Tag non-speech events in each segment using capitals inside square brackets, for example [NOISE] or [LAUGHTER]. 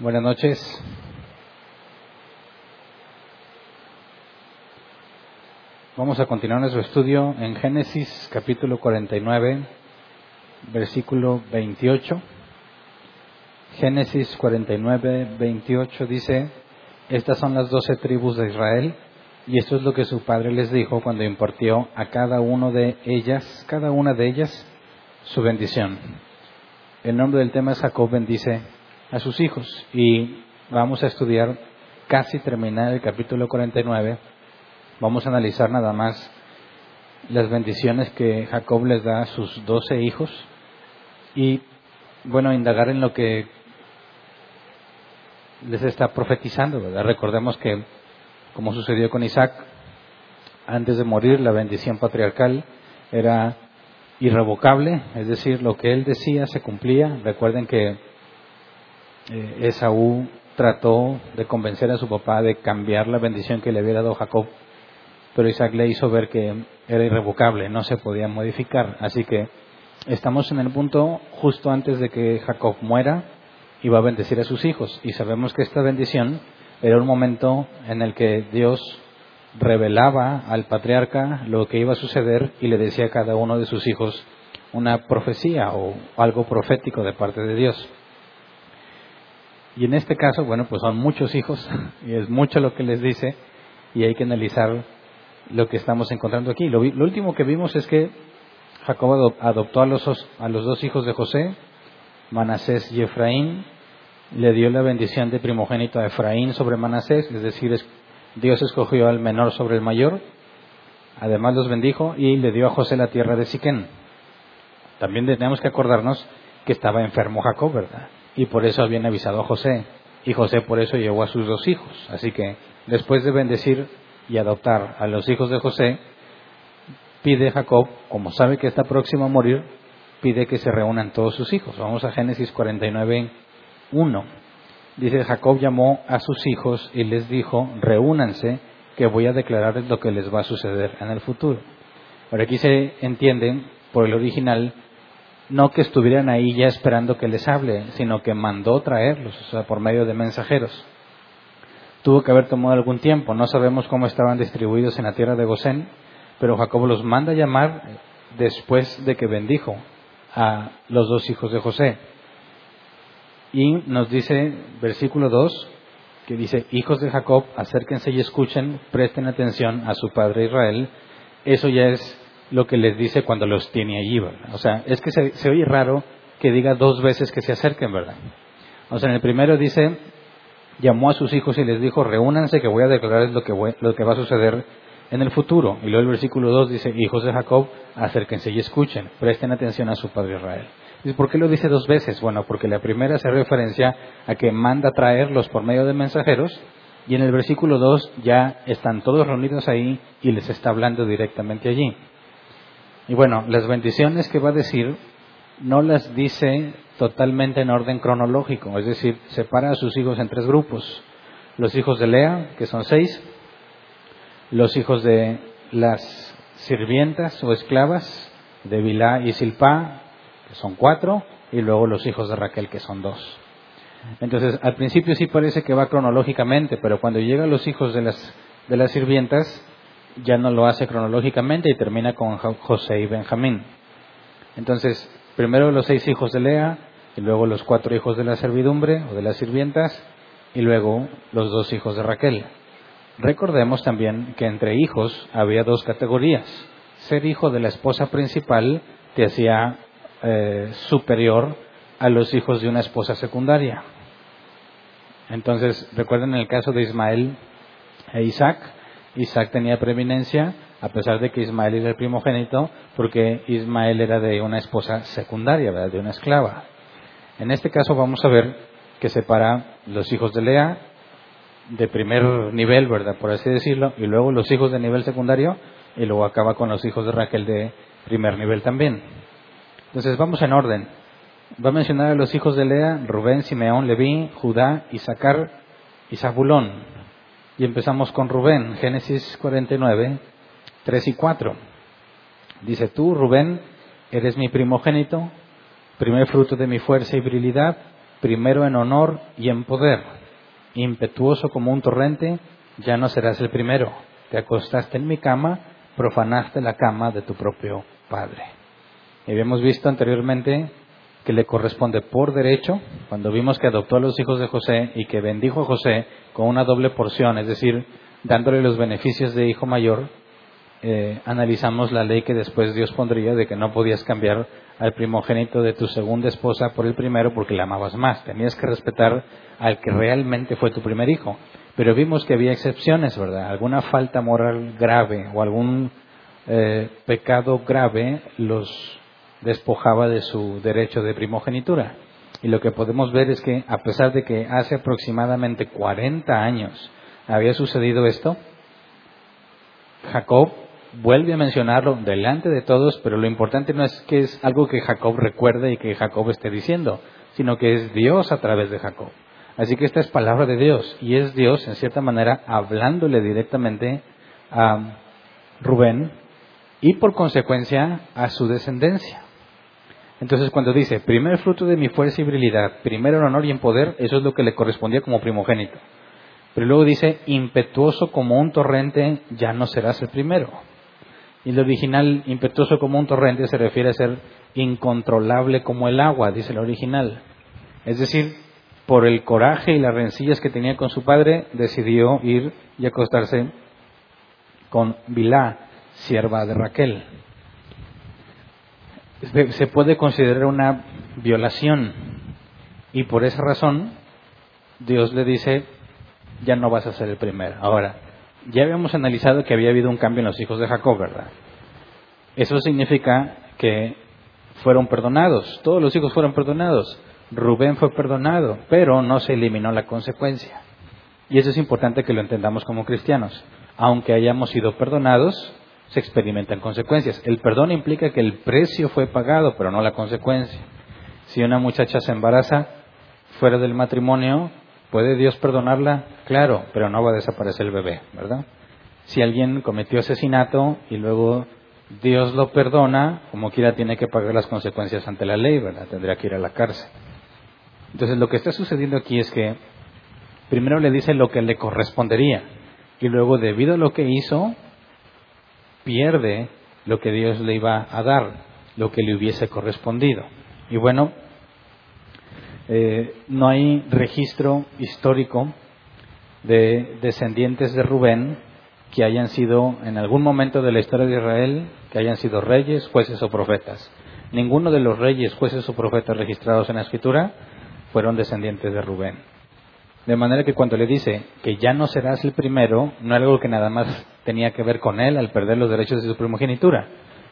Buenas noches. Vamos a continuar nuestro estudio en Génesis capítulo 49, versículo 28. Génesis 49, 28 dice, estas son las doce tribus de Israel y esto es lo que su padre les dijo cuando impartió a cada uno de ellas, cada una de ellas, su bendición. El nombre del tema es Jacob bendice a sus hijos y vamos a estudiar casi terminar el capítulo 49. Vamos a analizar nada más las bendiciones que Jacob les da a sus doce hijos y, bueno, indagar en lo que les está profetizando, ¿verdad? Recordemos que, como sucedió con Isaac, antes de morir, la bendición patriarcal era irrevocable, es decir, lo que él decía se cumplía. Recuerden que eh, Esaú trató de convencer a su papá de cambiar la bendición que le había dado Jacob, pero Isaac le hizo ver que era irrevocable, no se podía modificar. Así que estamos en el punto justo antes de que Jacob muera y va a bendecir a sus hijos. Y sabemos que esta bendición era un momento en el que Dios revelaba al patriarca lo que iba a suceder y le decía a cada uno de sus hijos una profecía o algo profético de parte de Dios. Y en este caso, bueno, pues son muchos hijos y es mucho lo que les dice y hay que analizar lo que estamos encontrando aquí. Lo, último que vimos es que Jacob adoptó a los, a los dos hijos de José, Manasés y Efraín, le dio la bendición de primogénito a Efraín sobre Manasés, es decir, Dios escogió al menor sobre el mayor, además los bendijo y le dio a José la tierra de Siquén. También tenemos que acordarnos que estaba enfermo Jacob, ¿verdad? Y por eso habían avisado a José. Y José por eso llevó a sus dos hijos. Así que después de bendecir y adoptar a los hijos de José, pide Jacob, como sabe que está próximo a morir, pide que se reúnan todos sus hijos. Vamos a Génesis 49, 1. Dice, Jacob llamó a sus hijos y les dijo, reúnanse, que voy a declararles lo que les va a suceder en el futuro. Por aquí se entiende, por el original, no que estuvieran ahí ya esperando que les hable, sino que mandó traerlos, o sea, por medio de mensajeros. Tuvo que haber tomado algún tiempo, no sabemos cómo estaban distribuidos en la tierra de Gosén, pero Jacob los manda llamar después de que bendijo a los dos hijos de José. Y nos dice, versículo 2, que dice, hijos de Jacob, acérquense y escuchen, presten atención a su padre Israel. Eso ya es lo que les dice cuando los tiene allí, ¿verdad? O sea, es que se, oye raro que diga dos veces que se acerquen, ¿verdad? O sea, en el primero dice, llamó a sus hijos y les dijo, reúnanse que voy a declararles lo que, lo que va a suceder en el futuro. Y luego el versículo 2 dice, hijos de Jacob, acérquense y escuchen, presten atención a su padre Israel. ¿Y por qué lo dice dos veces? Bueno, porque la primera se referencia a que manda traerlos por medio de mensajeros y en el versículo 2 ya están todos reunidos ahí y les está hablando directamente allí. Y bueno, las bendiciones que va a decir no las dice totalmente en orden cronológico, es decir, separa a sus hijos en tres grupos. Los hijos de Lea, que son seis, los hijos de las sirvientas o esclavas de Bilá y Silpá, que son cuatro, y luego los hijos de Raquel, que son dos. Entonces, al principio sí parece que va cronológicamente, pero cuando llegan los hijos de las, de las sirvientas, ya no lo hace cronológicamente y termina con José y Benjamín. Entonces, primero los seis hijos de Lea, y luego los cuatro hijos de la servidumbre o de las sirvientas, y luego los dos hijos de Raquel. Recordemos también que entre hijos había dos categorías. Ser hijo de la esposa principal te hacía eh, superior a los hijos de una esposa secundaria. Entonces, recuerden el caso de Ismael e Isaac. Isaac tenía preeminencia, a pesar de que Ismael era el primogénito, porque Ismael era de una esposa secundaria, de una esclava. En este caso vamos a ver que separa los hijos de Lea de primer nivel, ¿verdad? Por así decirlo, y luego los hijos de nivel secundario, y luego acaba con los hijos de Raquel de primer nivel también. Entonces vamos en orden. Va a mencionar a los hijos de Lea, Rubén, Simeón, Leví, Judá, Isaacar y Zabulón. Y empezamos con Rubén, Génesis 49, 3 y 4. Dice, tú, Rubén, eres mi primogénito, primer fruto de mi fuerza y virilidad, primero en honor y en poder, impetuoso como un torrente, ya no serás el primero. Te acostaste en mi cama, profanaste la cama de tu propio Padre. Y habíamos visto anteriormente que le corresponde por derecho, cuando vimos que adoptó a los hijos de José y que bendijo a José con una doble porción, es decir, dándole los beneficios de hijo mayor, eh, analizamos la ley que después Dios pondría de que no podías cambiar al primogénito de tu segunda esposa por el primero porque le amabas más. Tenías que respetar al que realmente fue tu primer hijo. Pero vimos que había excepciones, ¿verdad? Alguna falta moral grave o algún eh, pecado grave los despojaba de su derecho de primogenitura. Y lo que podemos ver es que a pesar de que hace aproximadamente 40 años había sucedido esto, Jacob vuelve a mencionarlo delante de todos, pero lo importante no es que es algo que Jacob recuerde y que Jacob esté diciendo, sino que es Dios a través de Jacob. Así que esta es palabra de Dios y es Dios, en cierta manera, hablándole directamente a Rubén y por consecuencia a su descendencia. Entonces cuando dice, primer fruto de mi fuerza y virilidad, primero en honor y en poder, eso es lo que le correspondía como primogénito. Pero luego dice, impetuoso como un torrente, ya no serás el primero. Y el original, impetuoso como un torrente, se refiere a ser incontrolable como el agua, dice el original. Es decir, por el coraje y las rencillas que tenía con su padre, decidió ir y acostarse con Bilá, sierva de Raquel se puede considerar una violación y por esa razón Dios le dice, ya no vas a ser el primero. Ahora, ya habíamos analizado que había habido un cambio en los hijos de Jacob, ¿verdad? Eso significa que fueron perdonados, todos los hijos fueron perdonados. Rubén fue perdonado, pero no se eliminó la consecuencia. Y eso es importante que lo entendamos como cristianos. Aunque hayamos sido perdonados, se experimentan consecuencias. El perdón implica que el precio fue pagado, pero no la consecuencia. Si una muchacha se embaraza fuera del matrimonio, ¿puede Dios perdonarla? Claro, pero no va a desaparecer el bebé, ¿verdad? Si alguien cometió asesinato y luego Dios lo perdona, como quiera tiene que pagar las consecuencias ante la ley, ¿verdad? Tendría que ir a la cárcel. Entonces lo que está sucediendo aquí es que primero le dice lo que le correspondería y luego debido a lo que hizo, pierde lo que Dios le iba a dar, lo que le hubiese correspondido. Y bueno, eh, no hay registro histórico de descendientes de Rubén que hayan sido en algún momento de la historia de Israel, que hayan sido reyes, jueces o profetas. Ninguno de los reyes, jueces o profetas registrados en la escritura fueron descendientes de Rubén. De manera que cuando le dice que ya no serás el primero, no era algo que nada más tenía que ver con él al perder los derechos de su primogenitura,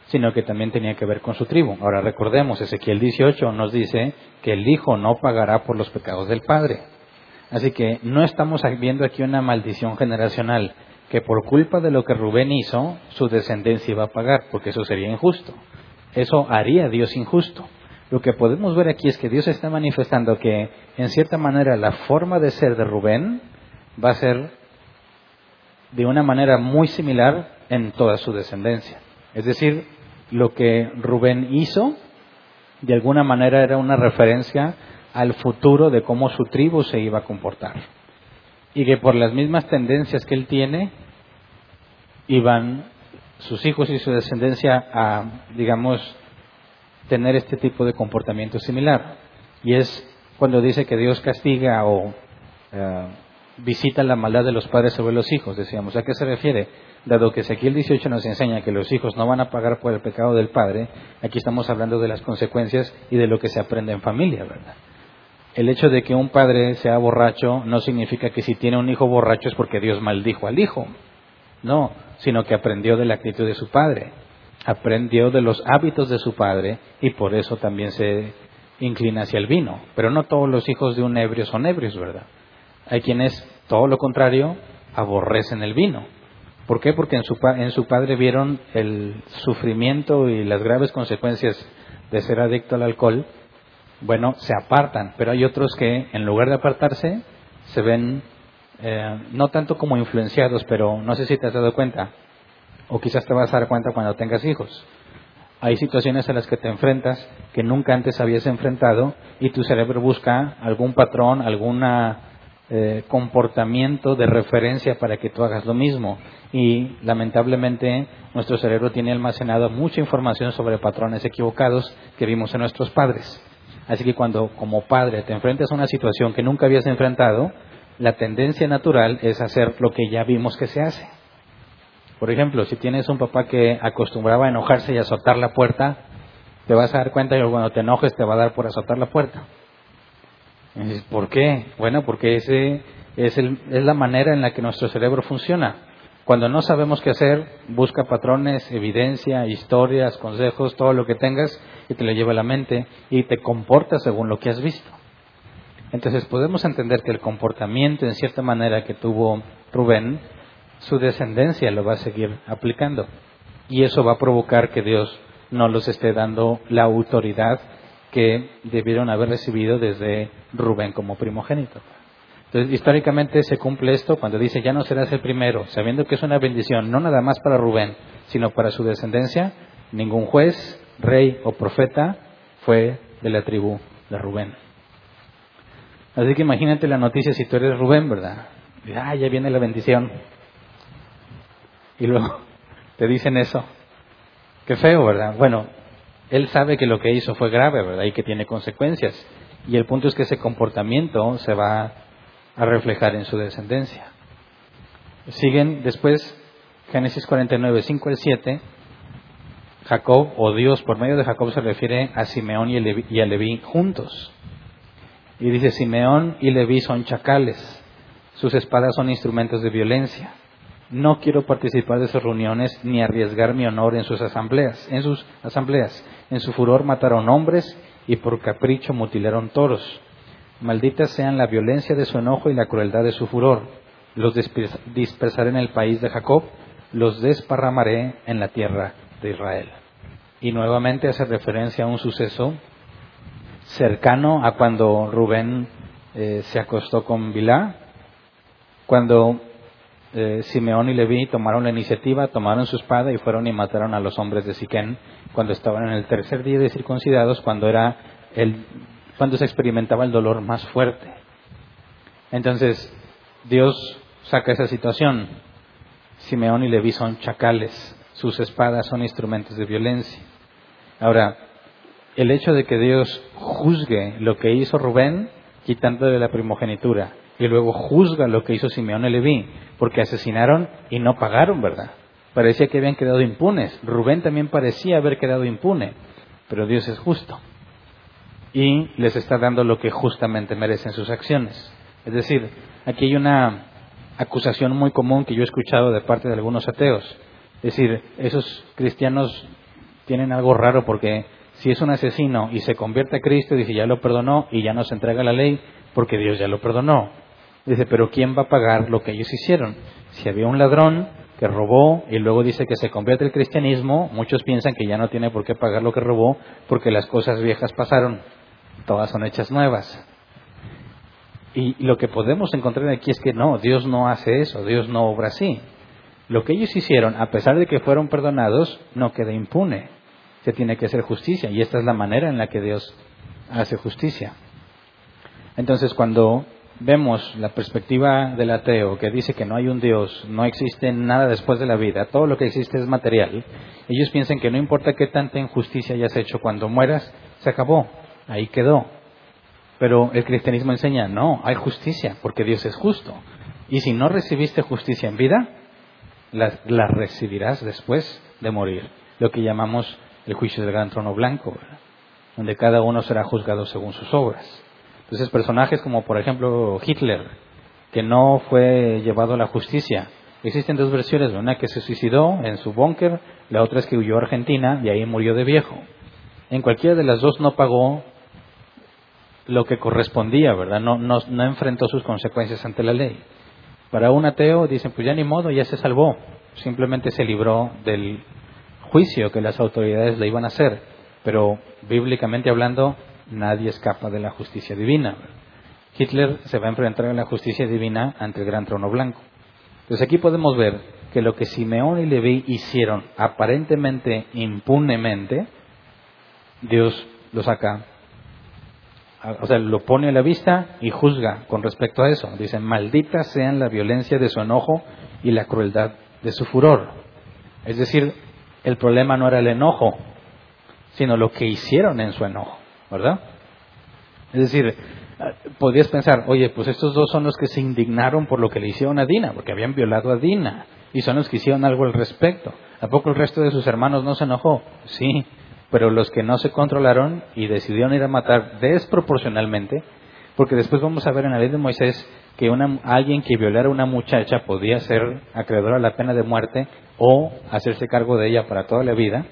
sino que también tenía que ver con su tribu. Ahora recordemos, Ezequiel 18 nos dice que el hijo no pagará por los pecados del padre. Así que no estamos viendo aquí una maldición generacional, que por culpa de lo que Rubén hizo, su descendencia iba a pagar, porque eso sería injusto. Eso haría Dios injusto lo que podemos ver aquí es que Dios está manifestando que, en cierta manera, la forma de ser de Rubén va a ser de una manera muy similar en toda su descendencia. Es decir, lo que Rubén hizo, de alguna manera era una referencia al futuro de cómo su tribu se iba a comportar. Y que por las mismas tendencias que él tiene, iban sus hijos y su descendencia a, digamos, tener este tipo de comportamiento similar. Y es cuando dice que Dios castiga o eh, visita la maldad de los padres sobre los hijos, decíamos. ¿A qué se refiere? Dado que Ezequiel 18 nos enseña que los hijos no van a pagar por el pecado del padre, aquí estamos hablando de las consecuencias y de lo que se aprende en familia, ¿verdad? El hecho de que un padre sea borracho no significa que si tiene un hijo borracho es porque Dios maldijo al hijo. No, sino que aprendió de la actitud de su padre aprendió de los hábitos de su padre y por eso también se inclina hacia el vino. Pero no todos los hijos de un ebrio son ebrios, ¿verdad? Hay quienes, todo lo contrario, aborrecen el vino. ¿Por qué? Porque en su, en su padre vieron el sufrimiento y las graves consecuencias de ser adicto al alcohol. Bueno, se apartan, pero hay otros que en lugar de apartarse se ven eh, no tanto como influenciados, pero no sé si te has dado cuenta, o quizás te vas a dar cuenta cuando tengas hijos. hay situaciones a las que te enfrentas que nunca antes habías enfrentado y tu cerebro busca algún patrón, algún eh, comportamiento de referencia para que tú hagas lo mismo. Y lamentablemente nuestro cerebro tiene almacenado mucha información sobre patrones equivocados que vimos en nuestros padres. Así que cuando como padre te enfrentas a una situación que nunca habías enfrentado, la tendencia natural es hacer lo que ya vimos que se hace. Por ejemplo, si tienes un papá que acostumbraba a enojarse y azotar la puerta, te vas a dar cuenta que cuando te enojes te va a dar por azotar la puerta. ¿Por qué? Bueno, porque ese es, es la manera en la que nuestro cerebro funciona. Cuando no sabemos qué hacer, busca patrones, evidencia, historias, consejos, todo lo que tengas y te lo lleva a la mente y te comporta según lo que has visto. Entonces podemos entender que el comportamiento en cierta manera que tuvo Rubén su descendencia lo va a seguir aplicando. Y eso va a provocar que Dios no los esté dando la autoridad que debieron haber recibido desde Rubén como primogénito. Entonces, históricamente se cumple esto cuando dice, ya no serás el primero, sabiendo que es una bendición, no nada más para Rubén, sino para su descendencia. Ningún juez, rey o profeta fue de la tribu de Rubén. Así que imagínate la noticia si tú eres Rubén, ¿verdad? Ah, ya viene la bendición y luego te dicen eso. Qué feo, ¿verdad? Bueno, él sabe que lo que hizo fue grave, ¿verdad? Y que tiene consecuencias. Y el punto es que ese comportamiento se va a reflejar en su descendencia. Siguen después Génesis 49, 5 al 7. Jacob o Dios por medio de Jacob se refiere a Simeón y, a Leví juntos. Y dice, Simeón y Leví son chacales, sus espadas son instrumentos de violencia. No quiero participar de sus reuniones ni arriesgar mi honor en sus asambleas. En sus asambleas, en su furor mataron hombres y por capricho mutilaron toros. Malditas sean la violencia de su enojo y la crueldad de su furor. Los dispersaré en el país de Jacob, los desparramaré en la tierra de Israel. Y nuevamente hace referencia a un suceso cercano a cuando Rubén eh, se acostó con Bilá, cuando eh, Simeón y Leví tomaron la iniciativa, tomaron su espada y fueron y mataron a los hombres de Siquén cuando estaban en el tercer día de circuncidados, cuando era el, cuando se experimentaba el dolor más fuerte. Entonces, Dios saca esa situación. Simeón y Leví son chacales, sus espadas son instrumentos de violencia. Ahora, el hecho de que Dios juzgue lo que hizo Rubén, quitándole la primogenitura, y luego juzga lo que hizo Simeón y Leví, porque asesinaron y no pagaron, ¿verdad? Parecía que habían quedado impunes. Rubén también parecía haber quedado impune, pero Dios es justo y les está dando lo que justamente merecen sus acciones. Es decir, aquí hay una acusación muy común que yo he escuchado de parte de algunos ateos. Es decir, esos cristianos tienen algo raro porque si es un asesino y se convierte a Cristo dice ya lo perdonó y ya no se entrega la ley porque Dios ya lo perdonó. Dice, pero ¿quién va a pagar lo que ellos hicieron? Si había un ladrón que robó y luego dice que se convierte el cristianismo, muchos piensan que ya no tiene por qué pagar lo que robó porque las cosas viejas pasaron, todas son hechas nuevas. Y lo que podemos encontrar aquí es que no, Dios no hace eso, Dios no obra así. Lo que ellos hicieron, a pesar de que fueron perdonados, no queda impune. Se tiene que hacer justicia y esta es la manera en la que Dios hace justicia. Entonces, cuando vemos la perspectiva del ateo que dice que no hay un Dios, no existe nada después de la vida, todo lo que existe es material, ellos piensan que no importa qué tanta injusticia hayas hecho, cuando mueras, se acabó, ahí quedó. Pero el cristianismo enseña, no, hay justicia, porque Dios es justo. Y si no recibiste justicia en vida, la, recibirás después de morir, lo que llamamos el juicio del gran trono blanco, donde cada uno será juzgado según sus obras. Entonces, personajes como, por ejemplo, Hitler, que no fue llevado a la justicia. Existen dos versiones, una que se suicidó en su búnker, la otra es que huyó a Argentina y ahí murió de viejo. En cualquiera de las dos no pagó lo que correspondía, ¿verdad? No, no, no enfrentó sus consecuencias ante la ley. Para un ateo dicen, pues ya ni modo, ya se salvó. Simplemente se libró del juicio que las autoridades le iban a hacer. Pero bíblicamente hablando, nadie escapa de la justicia divina. Hitler se va a enfrentar a la justicia divina ante el gran trono blanco. Entonces aquí podemos ver que lo que Simeón y Leví hicieron aparentemente impunemente, Dios lo saca, o sea, lo pone a la vista y juzga con respecto a eso. Dice, maldita sean la violencia de su enojo y la crueldad de su furor. Es decir, el problema no era el enojo, sino lo que hicieron en su enojo, ¿verdad? Es decir, podrías pensar, oye, pues estos dos son los que se indignaron por lo que le hicieron a Dina, porque habían violado a Dina, y son los que hicieron algo al respecto. ¿A poco el resto de sus hermanos no se enojó? Sí, pero los que no se controlaron y decidieron ir a matar desproporcionalmente, porque después vamos a ver en la ley de Moisés que una, alguien que violara a una muchacha podía ser acreedor a la pena de muerte o hacerse cargo de ella para toda la vida,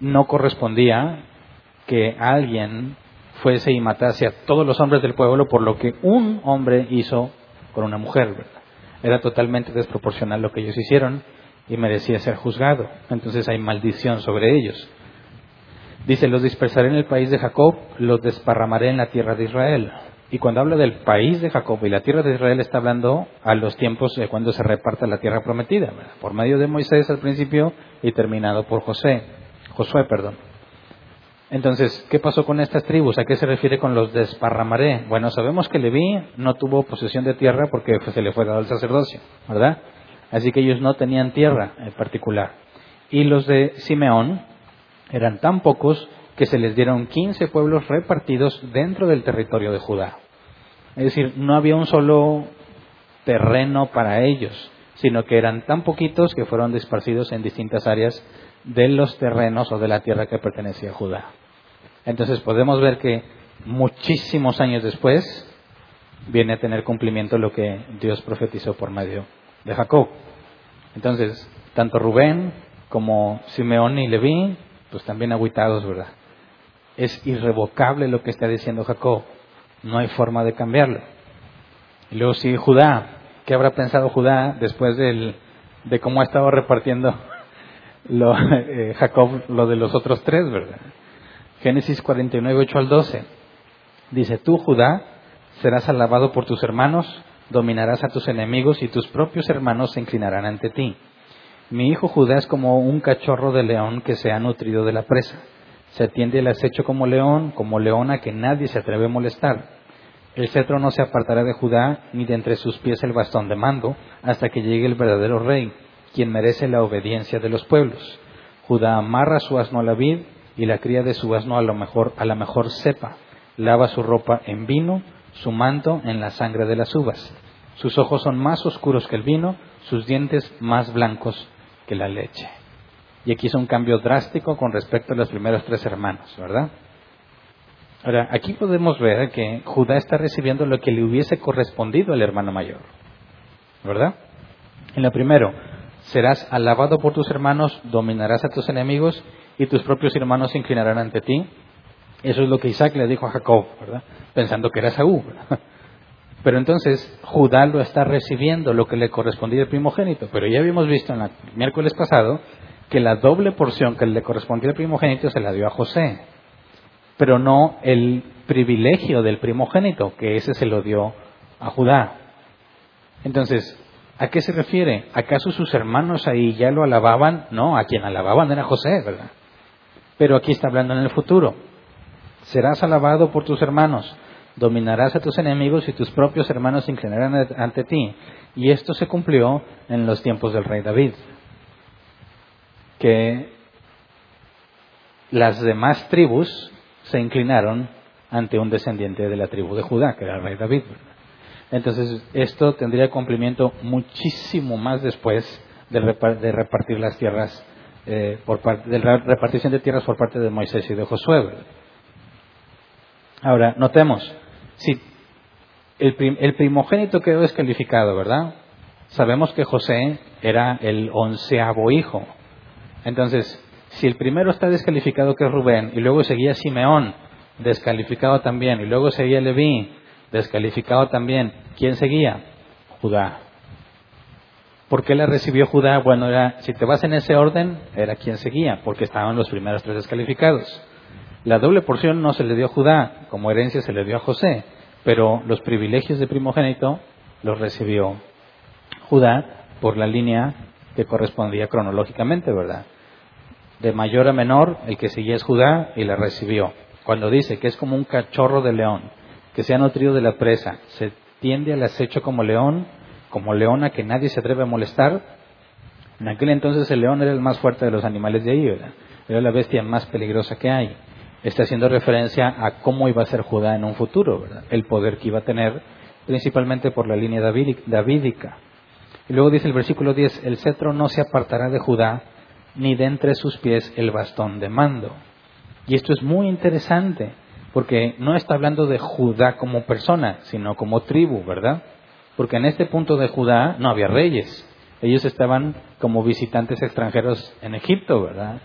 no correspondía que alguien fuese y matase a todos los hombres del pueblo por lo que un hombre hizo con una mujer. Era totalmente desproporcional lo que ellos hicieron y merecía ser juzgado. Entonces hay maldición sobre ellos. Dice, los dispersaré en el país de Jacob, los desparramaré en la tierra de Israel. Y cuando habla del país de Jacob y la tierra de Israel está hablando a los tiempos de cuando se reparta la tierra prometida, por medio de Moisés al principio y terminado por José, Josué, perdón. Entonces, ¿qué pasó con estas tribus? ¿A qué se refiere con los desparramaré? Bueno, sabemos que Leví no tuvo posesión de tierra porque se le fue dado el sacerdocio, ¿verdad? Así que ellos no tenían tierra en particular. Y los de Simeón eran tan pocos que se les dieron 15 pueblos repartidos dentro del territorio de Judá. Es decir, no había un solo terreno para ellos, sino que eran tan poquitos que fueron dispersidos en distintas áreas de los terrenos o de la tierra que pertenecía a Judá. Entonces podemos ver que muchísimos años después viene a tener cumplimiento lo que Dios profetizó por medio de Jacob. Entonces, tanto Rubén como Simeón y Leví, pues también aguitados, ¿verdad? Es irrevocable lo que está diciendo Jacob. No hay forma de cambiarlo. Y luego sigue Judá. ¿Qué habrá pensado Judá después de cómo ha estado repartiendo lo, [LAUGHS] eh, Jacob lo de los otros tres, ¿verdad? Génesis 49, 8 al 12. Dice, tú, Judá, serás alabado por tus hermanos, dominarás a tus enemigos y tus propios hermanos se inclinarán ante ti. Mi hijo Judá es como un cachorro de león que se ha nutrido de la presa. Se atiende el acecho como león, como león a que nadie se atreve a molestar. El cetro no se apartará de Judá, ni de entre sus pies el bastón de mando, hasta que llegue el verdadero rey, quien merece la obediencia de los pueblos. Judá amarra su asno a la vid y la cría de su asno a, lo mejor, a la mejor cepa. Lava su ropa en vino su manto en la sangre de las uvas. Sus ojos son más oscuros que el vino, sus dientes más blancos que la leche. Y aquí es un cambio drástico con respecto a los primeros tres hermanos, ¿verdad? Ahora, aquí podemos ver que Judá está recibiendo lo que le hubiese correspondido al hermano mayor, ¿verdad? En lo primero, serás alabado por tus hermanos, dominarás a tus enemigos y tus propios hermanos se inclinarán ante ti. Eso es lo que Isaac le dijo a Jacob, ¿verdad? Pensando que era Saúl. Pero entonces Judá lo está recibiendo, lo que le correspondía al primogénito. Pero ya habíamos visto en el miércoles pasado que la doble porción que le correspondía al primogénito se la dio a José. Pero no el privilegio del primogénito, que ese se lo dio a Judá. Entonces, ¿a qué se refiere? ¿Acaso sus hermanos ahí ya lo alababan? No, a quien alababan era José, ¿verdad? Pero aquí está hablando en el futuro serás alabado por tus hermanos, dominarás a tus enemigos y tus propios hermanos se inclinarán ante ti. Y esto se cumplió en los tiempos del rey David, que las demás tribus se inclinaron ante un descendiente de la tribu de Judá, que era el rey David. Entonces, esto tendría cumplimiento muchísimo más después de, repartir las tierras, eh, por parte, de la repartición de tierras por parte de Moisés y de Josué. Ahora, notemos, si el, primogénito quedó descalificado, ¿verdad? Sabemos que José era el onceavo hijo. Entonces, si el primero está descalificado que es Rubén, y luego seguía Simeón, descalificado también, y luego seguía Leví, descalificado también, ¿quién seguía? Judá. ¿Por qué la recibió Judá? Bueno, era, si te vas en ese orden, era quien seguía, porque estaban los primeros tres descalificados. La doble porción no se le dio a Judá, como herencia se le dio a José, pero los privilegios de primogénito los recibió Judá por la línea que correspondía cronológicamente, ¿verdad? De mayor a menor, el que seguía es Judá y la recibió. Cuando dice que es como un cachorro de león, que se ha nutrido de la presa, se tiende al acecho como león, como leona que nadie se atreve a molestar. En aquel entonces el león era el más fuerte de los animales de ahí, ¿verdad? Era la bestia más peligrosa que hay. Está haciendo referencia a cómo iba a ser Judá en un futuro, ¿verdad? El poder que iba a tener, principalmente por la línea davídica. Y luego dice el versículo 10, el cetro no se apartará de Judá, ni de entre sus pies el bastón de mando. Y esto es muy interesante, porque no está hablando de Judá como persona, sino como tribu, ¿verdad? Porque en este punto de Judá no había reyes. Ellos estaban como visitantes extranjeros en Egipto, ¿verdad?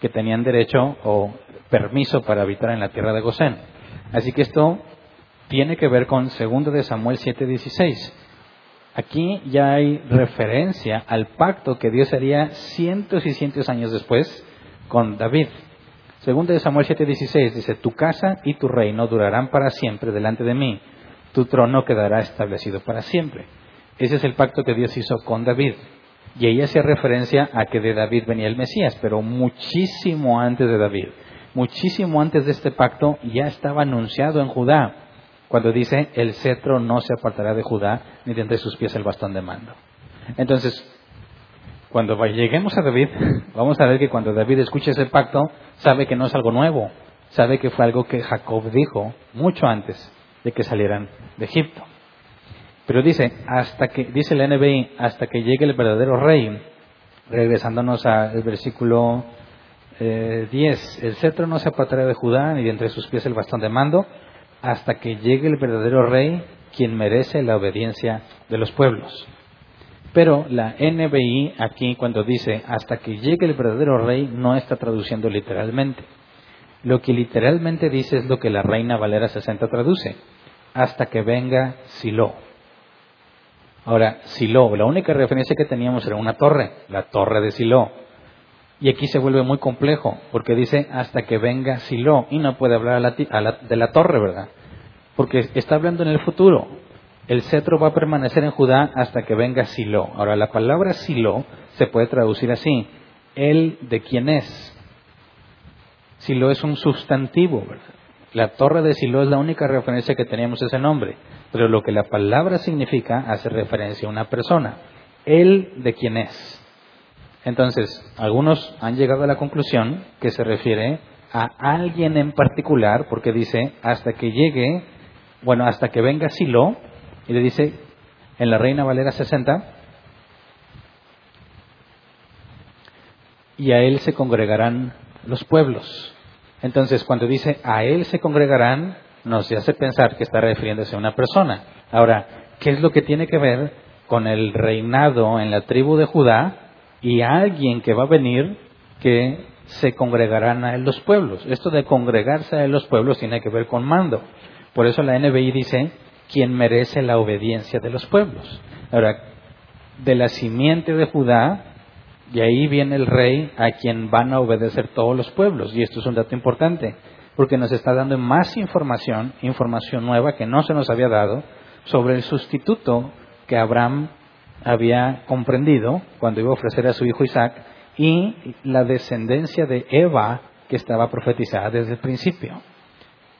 Que tenían derecho o permiso para habitar en la tierra de Gosén. Así que esto tiene que ver con 2 de Samuel 7:16. Aquí ya hay referencia al pacto que Dios haría cientos y cientos años después con David. Segunda de Samuel 7:16 dice, tu casa y tu reino durarán para siempre delante de mí, tu trono quedará establecido para siempre. Ese es el pacto que Dios hizo con David. Y ahí hacía referencia a que de David venía el Mesías, pero muchísimo antes de David, muchísimo antes de este pacto ya estaba anunciado en Judá cuando dice, el cetro no se apartará de Judá, ni de entre sus pies el bastón de mando. Entonces, cuando lleguemos a David, [LAUGHS] vamos a ver que cuando David escucha ese pacto, sabe que no es algo nuevo, sabe que fue algo que Jacob dijo mucho antes de que salieran de Egipto. Pero dice, hasta que, dice el NBI, hasta que llegue el verdadero rey, regresándonos al versículo 10, eh, el cetro no se apartará de Judá, ni de entre sus pies el bastón de mando, hasta que llegue el verdadero rey, quien merece la obediencia de los pueblos. Pero la NBI aquí cuando dice hasta que llegue el verdadero rey no está traduciendo literalmente. Lo que literalmente dice es lo que la Reina Valera 60 traduce, hasta que venga Silo. Ahora, Silo, la única referencia que teníamos era una torre, la torre de Silo. Y aquí se vuelve muy complejo, porque dice hasta que venga Silo, y no puede hablar de la torre, ¿verdad? Porque está hablando en el futuro. El cetro va a permanecer en Judá hasta que venga Silo. Ahora, la palabra Silo se puede traducir así, el de quién es. Silo es un sustantivo, ¿verdad? La torre de Silo es la única referencia que teníamos ese nombre, pero lo que la palabra significa hace referencia a una persona, el de quién es. Entonces, algunos han llegado a la conclusión que se refiere a alguien en particular, porque dice, hasta que llegue, bueno, hasta que venga Silo, y le dice en la Reina Valera 60, y a él se congregarán los pueblos. Entonces, cuando dice a él se congregarán, nos hace pensar que está refiriéndose a una persona. Ahora, ¿qué es lo que tiene que ver con el reinado en la tribu de Judá y alguien que va a venir que se congregarán a los pueblos. Esto de congregarse a los pueblos tiene que ver con mando. Por eso la NBI dice, quien merece la obediencia de los pueblos. Ahora, de la simiente de Judá, y ahí viene el rey a quien van a obedecer todos los pueblos. Y esto es un dato importante, porque nos está dando más información, información nueva que no se nos había dado, sobre el sustituto que Abraham había comprendido cuando iba a ofrecer a su hijo Isaac y la descendencia de Eva que estaba profetizada desde el principio.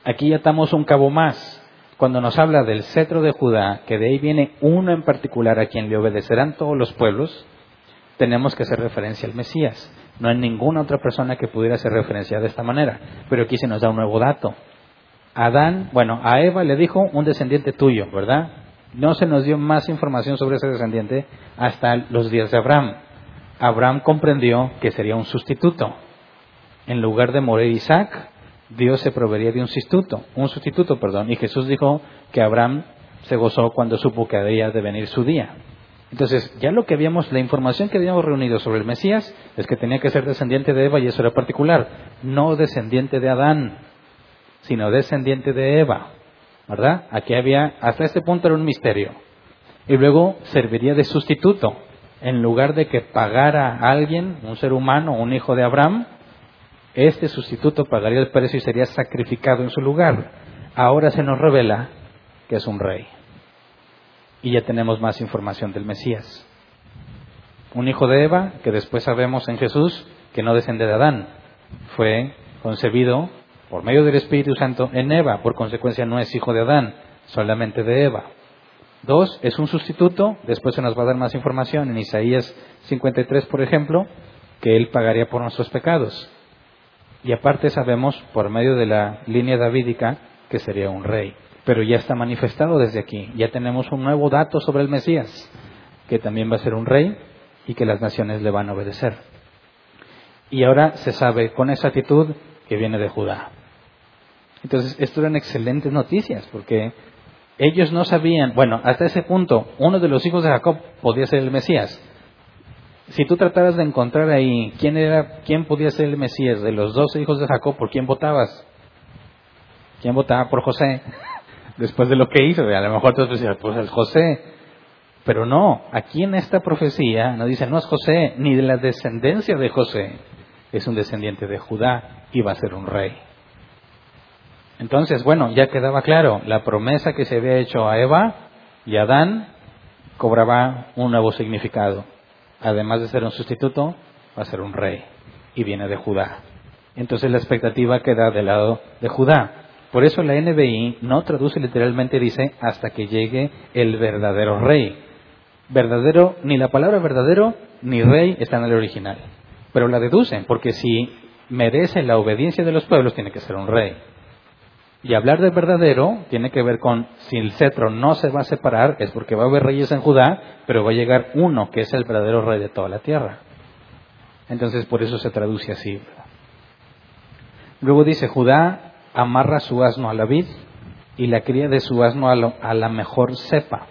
Aquí ya estamos un cabo más. Cuando nos habla del cetro de Judá, que de ahí viene uno en particular a quien le obedecerán todos los pueblos, tenemos que hacer referencia al Mesías. No hay ninguna otra persona que pudiera hacer referencia de esta manera. Pero aquí se nos da un nuevo dato. Adán, bueno, a Eva le dijo un descendiente tuyo, ¿verdad? No se nos dio más información sobre ese descendiente hasta los días de Abraham. Abraham comprendió que sería un sustituto. En lugar de morir Isaac, Dios se proveería de un sustituto, un sustituto, perdón, y Jesús dijo que Abraham se gozó cuando supo que había de venir su día. Entonces, ya lo que habíamos, la información que habíamos reunido sobre el Mesías es que tenía que ser descendiente de Eva y eso era particular, no descendiente de Adán, sino descendiente de Eva. ¿verdad? Aquí había, hasta este punto era un misterio. Y luego serviría de sustituto. En lugar de que pagara a alguien, un ser humano, un hijo de Abraham, este sustituto pagaría el precio y sería sacrificado en su lugar. Ahora se nos revela que es un rey. Y ya tenemos más información del Mesías. un hijo de Eva, que después sabemos en Jesús que no desciende de Adán, fue concebido por medio del Espíritu Santo en Eva, por consecuencia no es hijo de Adán, solamente de Eva. Dos, es un sustituto, después se nos va a dar más información en Isaías 53, por ejemplo, que él pagaría por nuestros pecados. Y aparte sabemos, por medio de la línea davídica, que sería un rey. Pero ya está manifestado desde aquí, ya tenemos un nuevo dato sobre el Mesías, que también va a ser un rey y que las naciones le van a obedecer. Y ahora se sabe con exactitud que viene de Judá. Entonces, esto eran excelentes noticias, porque ellos no sabían, bueno, hasta ese punto, uno de los hijos de Jacob podía ser el Mesías. Si tú trataras de encontrar ahí quién era, quién podía ser el Mesías de los dos hijos de Jacob, ¿por quién votabas? ¿Quién votaba por José? Después de lo que hizo, a lo mejor tú decías, pues es José. Pero no, aquí en esta profecía no dice, no es José, ni de la descendencia de José, es un descendiente de Judá y va a ser un rey. Entonces, bueno, ya quedaba claro, la promesa que se había hecho a Eva y a Adán cobraba un nuevo significado. Además de ser un sustituto, va a ser un rey y viene de Judá. Entonces la expectativa queda del lado de Judá. Por eso la NBI no traduce literalmente, dice, hasta que llegue el verdadero rey. Verdadero, ni la palabra verdadero ni rey está en el original pero la deducen, porque si merece la obediencia de los pueblos, tiene que ser un rey. Y hablar de verdadero tiene que ver con si el cetro no se va a separar, es porque va a haber reyes en Judá, pero va a llegar uno que es el verdadero rey de toda la tierra. Entonces por eso se traduce así. Luego dice, Judá amarra su asno a la vid y la cría de su asno a, la mejor cepa.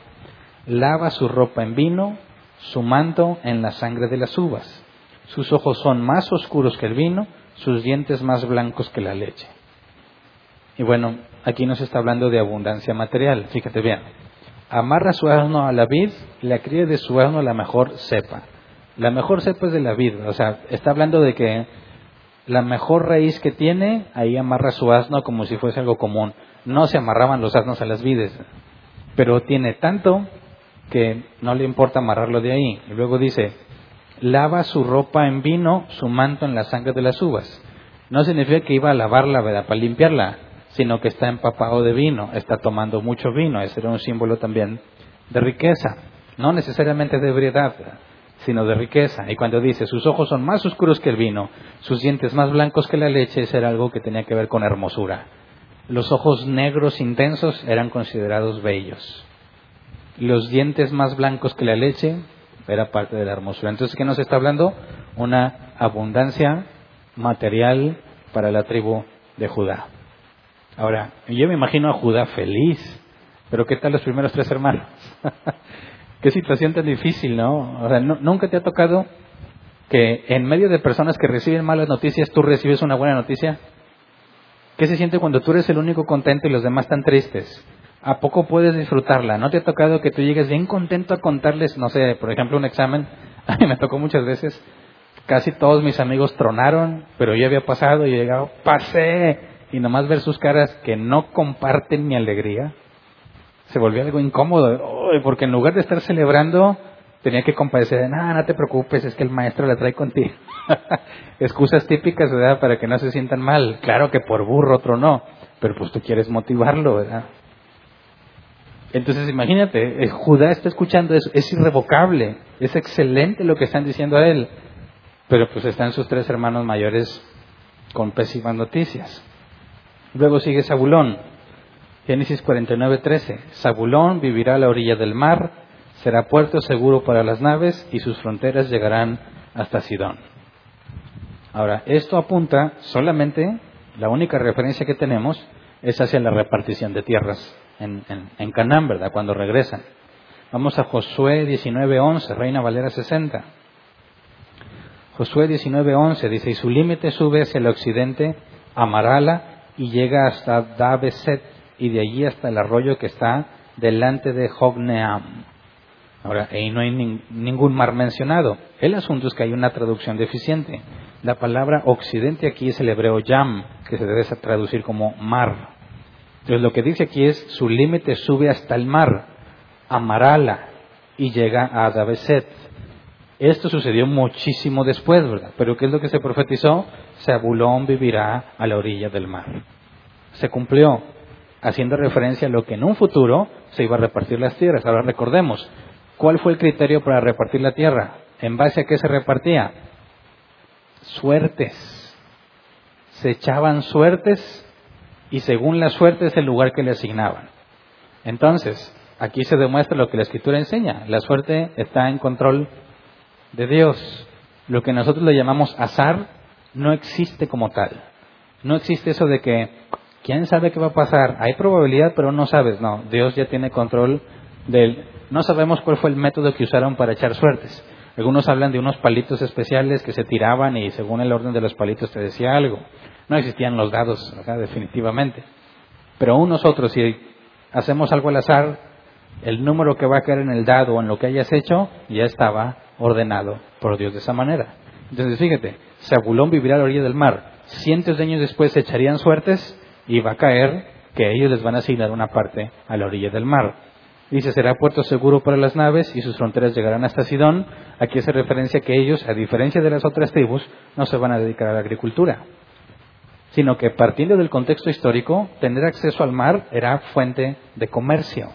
Lava su ropa en vino, su manto en la sangre de las uvas sus ojos son más oscuros que el vino, sus dientes más blancos que la leche. Y bueno, aquí nos está hablando de abundancia material, fíjate bien. Amarra su asno a la vid, la cría de su asno a la mejor cepa. La mejor cepa es de la vid, o sea, está hablando de que la mejor raíz que tiene, ahí amarra su asno como si fuese algo común. No se amarraban los asnos a las vides, pero tiene tanto que no le importa amarrarlo de ahí. Y luego dice, lava su ropa en vino, su manto en la sangre de las uvas. No significa que iba a lavarla, ¿verdad? Para limpiarla, sino que está empapado de vino, está tomando mucho vino. Ese era un símbolo también de riqueza. No necesariamente de ebriedad, sino de riqueza. Y cuando dice, sus ojos son más oscuros que el vino, sus dientes más blancos que la leche, ese era algo que tenía que ver con hermosura. Los ojos negros intensos eran considerados bellos. Los dientes más blancos que la leche era parte de la hermosura. Entonces, ¿qué nos está hablando? Una abundancia material para la tribu de Judá. Ahora, yo me imagino a Judá feliz, pero ¿qué tal los primeros tres hermanos? [LAUGHS] Qué situación tan difícil, ¿no? O sea, ¿nunca te ha tocado que en medio de personas que reciben malas noticias, tú recibes una buena noticia? ¿Qué se siente cuando tú eres el único contento y los demás están tristes? ¿A poco puedes disfrutarla? ¿No te ha tocado que tú llegues bien contento a contarles, no sé, por ejemplo, un examen? [LAUGHS] A mí me tocó muchas veces. Casi todos mis amigos tronaron, pero yo había pasado y he llegado, pasé. Y nomás ver sus caras que no comparten mi alegría, se volvió algo incómodo. porque en lugar de estar celebrando, tenía que compadecer. No, no te preocupes, es que el maestro la trae contigo. [LAUGHS] Excusas típicas, ¿verdad? Para que no se sientan mal. Claro que por burro otro no, pero pues tú quieres motivarlo, ¿verdad? Entonces imagínate, eh, Judá está escuchando eso, es irrevocable, es excelente lo que están diciendo a él, pero pues están sus tres hermanos mayores con pésimas noticias. Luego sigue Zabulón, Génesis 49:13, Zabulón vivirá a la orilla del mar, será puerto seguro para las naves y sus fronteras llegarán hasta Sidón. Ahora, esto apunta solamente, la única referencia que tenemos es hacia la repartición de tierras en, en, Canaán, ¿verdad? Cuando regresan. Vamos a Josué 19:11, Reina Valera 60. Josué 19:11 dice, y su límite sube hacia el occidente a Marala y llega hasta Dabeset y de allí hasta el arroyo que está delante de Jogneam. Ahora, ahí no hay ningún mar mencionado. El asunto es que hay una traducción deficiente. La palabra occidente aquí es el hebreo yam, que se debe traducir como mar. Entonces lo que dice aquí es, su límite sube hasta el mar, a Marala, y llega a Dabeset. Esto sucedió muchísimo después, ¿verdad? Pero ¿qué es lo que se profetizó? Zabulón vivirá a la orilla del mar. Se cumplió, haciendo referencia a lo que en un futuro se iba a repartir las tierras. Ahora recordemos, ¿cuál fue el criterio para repartir la tierra? ¿En base a qué se repartía? Suertes. Se echaban suertes y según la suerte es el lugar que le asignaban. Entonces, aquí se demuestra lo que la escritura enseña. La suerte está en control de Dios. Lo que nosotros le llamamos azar no existe como tal. No existe eso de que, ¿quién sabe qué va a pasar? Hay probabilidad, pero no sabes. No, Dios ya tiene control del... No sabemos cuál fue el método que usaron para echar suertes. Algunos hablan de unos palitos especiales que se tiraban y según el orden de los palitos te decía algo. No existían los dados, definitivamente. Pero aún nosotros, si hacemos algo al azar, el número que va a caer en el dado o en lo que hayas hecho ya estaba ordenado por Dios de esa manera. Entonces, fíjate, Zabulón vivirá a la orilla del mar. Cientos de años después se echarían suertes y va a caer que ellos les van a asignar una parte a la orilla del mar. Dice, será puerto seguro para las naves y sus fronteras llegarán hasta Sidón. Aquí hace referencia que ellos, a diferencia de las otras tribus, no se van a dedicar a la agricultura, sino que partiendo del contexto histórico, tener acceso al mar era fuente de comercio,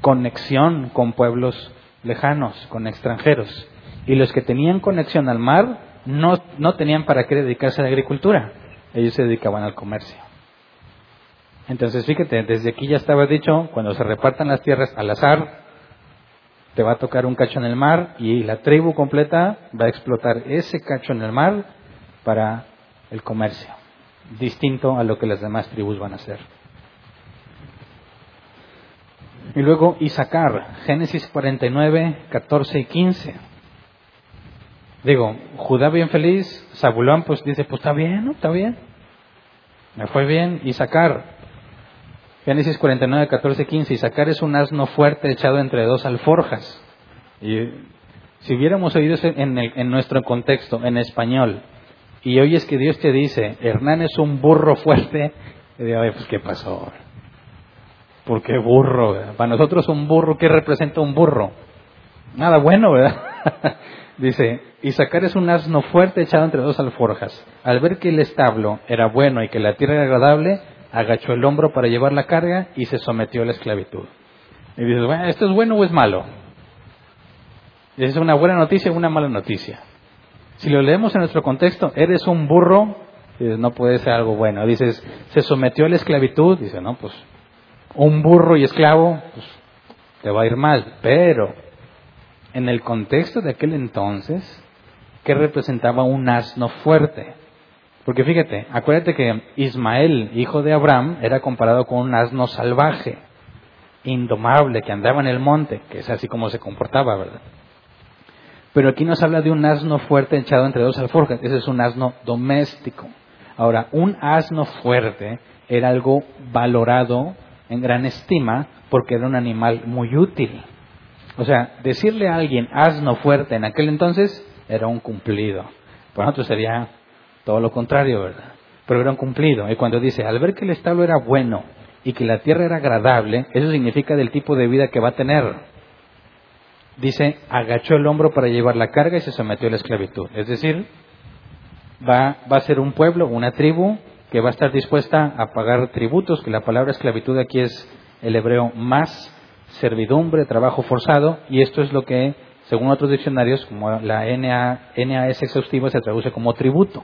conexión con pueblos lejanos, con extranjeros. Y los que tenían conexión al mar no, no tenían para qué dedicarse a la agricultura, ellos se dedicaban al comercio. Entonces, fíjate, desde aquí ya estaba dicho, cuando se repartan las tierras al azar, te va a tocar un cacho en el mar y la tribu completa va a explotar ese cacho en el mar para el comercio, distinto a lo que las demás tribus van a hacer. Y luego Isaacar, Génesis 49, 14 y 15. Digo, Judá bien feliz, Zabulón pues dice, pues está bien, ¿no? Está bien. Me fue bien. Isaacar, Génesis 49, 14, 15. Isaacar es un asno fuerte echado entre dos alforjas. Y si hubiéramos oído eso en, en nuestro contexto, en español, y oyes que Dios te dice, Hernán es un burro fuerte, y digo, pues ¿qué pasó? ¿Por qué burro? Para nosotros un burro, ¿qué representa un burro? Nada bueno, ¿verdad? [LAUGHS] Dice, Isaacar es un asno fuerte echado entre dos alforjas. Al ver que el establo era bueno y que la tierra era agradable, agachó el hombro para llevar la carga y se sometió a la esclavitud. Y dices, bueno, ¿esto es bueno o es malo? ¿Es una buena noticia o una mala noticia? Si lo leemos en nuestro contexto, eres un burro, dices, no puede ser algo bueno. Dices, se sometió a la esclavitud, dice, no, pues un burro y esclavo, pues te va a ir mal. Pero en el contexto de aquel entonces, ¿qué representaba un asno fuerte? Porque fíjate, acuérdate que Ismael, hijo de Abraham, era comparado con un asno salvaje, indomable, que andaba en el monte, que es así como se comportaba, ¿verdad? Pero aquí nos habla de un asno fuerte echado entre dos alforjas, ese es un asno doméstico. Ahora, un asno fuerte era algo valorado en gran estima porque era un animal muy útil. O sea, decirle a alguien asno fuerte en aquel entonces era un cumplido. Para nosotros sería todo lo contrario, ¿verdad? Pero era un cumplido. Y cuando dice, al ver que el establo era bueno y que la tierra era agradable, eso significa del tipo de vida que va a tener. Dice, agachó el hombro para llevar la carga y se sometió a la esclavitud. Es decir, va, va a ser un pueblo, una tribu que va a estar dispuesta a pagar tributos, que la palabra esclavitud aquí es el hebreo más servidumbre, trabajo forzado, y esto es lo que, según otros diccionarios, como la NAS exhaustiva, se traduce como tributo.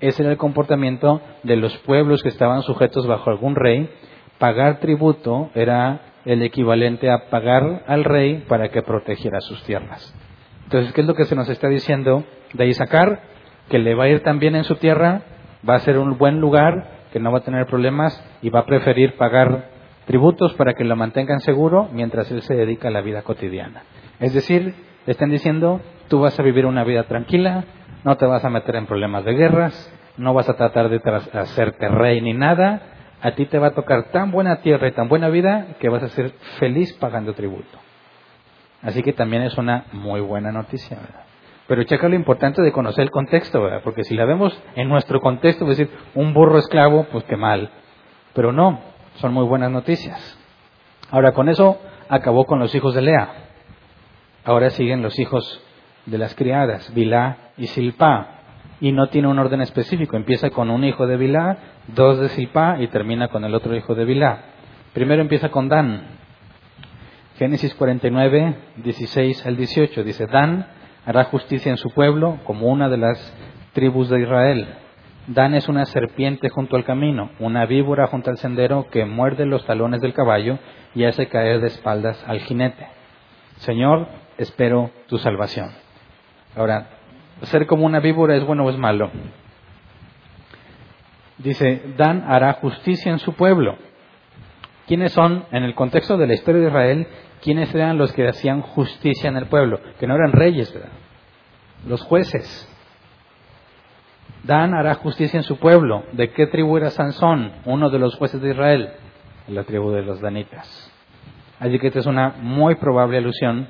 Ese era el comportamiento de los pueblos que estaban sujetos bajo algún rey. Pagar tributo era el equivalente a pagar al rey para que protegiera sus tierras. Entonces, ¿qué es lo que se nos está diciendo de Isaacar? Que le va a ir también en su tierra, va a ser un buen lugar, que no va a tener problemas y va a preferir pagar tributos para que lo mantengan seguro mientras él se dedica a la vida cotidiana. Es decir, le están diciendo, tú vas a vivir una vida tranquila, no te vas a meter en problemas de guerras, no vas a tratar de hacerte rey ni nada, a ti te va a tocar tan buena tierra y tan buena vida que vas a ser feliz pagando tributo. Así que también es una muy buena noticia, ¿verdad? Pero checa lo importante de conocer el contexto, ¿verdad? Porque si la vemos en nuestro contexto, es decir, un burro esclavo, pues qué mal. Pero no, son muy buenas noticias. Ahora, con eso acabó con los hijos de Lea. Ahora siguen los hijos de las criadas, Bilá y Silpá. Y no tiene un orden específico. Empieza con un hijo de Bilá, dos de Silpá y termina con el otro hijo de Bilá. Primero empieza con Dan. Génesis 49, 16 al 18. Dice, Dan hará justicia en su pueblo como una de las tribus de Israel. Dan es una serpiente junto al camino, una víbora junto al sendero que muerde los talones del caballo y hace caer de espaldas al jinete. Señor, espero tu salvación. Ahora, ser como una víbora es bueno o es malo. Dice, Dan hará justicia en su pueblo. ¿Quiénes son, en el contexto de la historia de Israel, quiénes eran los que hacían justicia en el pueblo? Que no eran reyes, ¿verdad? Los jueces. Dan hará justicia en su pueblo. ¿De qué tribu era Sansón? Uno de los jueces de Israel. La tribu de los danitas. Así que esta es una muy probable alusión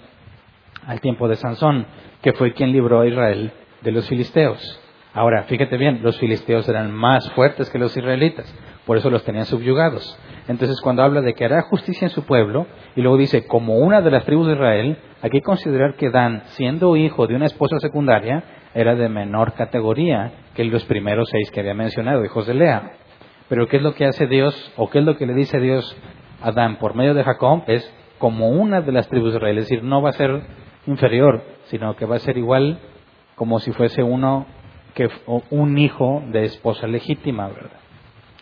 al tiempo de Sansón, que fue quien libró a Israel de los filisteos. Ahora, fíjate bien, los filisteos eran más fuertes que los israelitas, por eso los tenían subyugados. Entonces, cuando habla de que hará justicia en su pueblo, y luego dice, como una de las tribus de Israel, hay que considerar que Dan, siendo hijo de una esposa secundaria, era de menor categoría que los primeros seis que había mencionado, hijos de Lea. Pero ¿qué es lo que hace Dios, o qué es lo que le dice Dios a Dan por medio de Jacob? Es como una de las tribus de Israel, es decir, no va a ser inferior, sino que va a ser igual como si fuese uno que un hijo de esposa legítima, ¿verdad?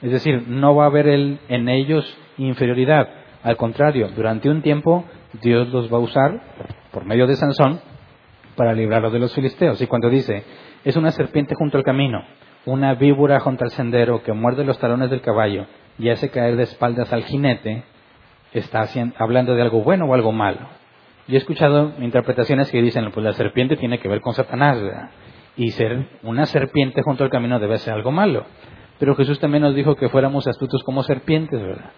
Es decir, no va a haber en ellos inferioridad. Al contrario, durante un tiempo Dios los va a usar por medio de Sansón para librarlos de los filisteos. Y cuando dice, es una serpiente junto al camino, una víbora junto al sendero que muerde los talones del caballo y hace caer de espaldas al jinete, está hablando de algo bueno o algo malo. Yo he escuchado interpretaciones que dicen, pues la serpiente tiene que ver con Satanás, ¿verdad? Y ser una serpiente junto al camino debe ser algo malo. Pero Jesús también nos dijo que fuéramos astutos como serpientes, ¿verdad?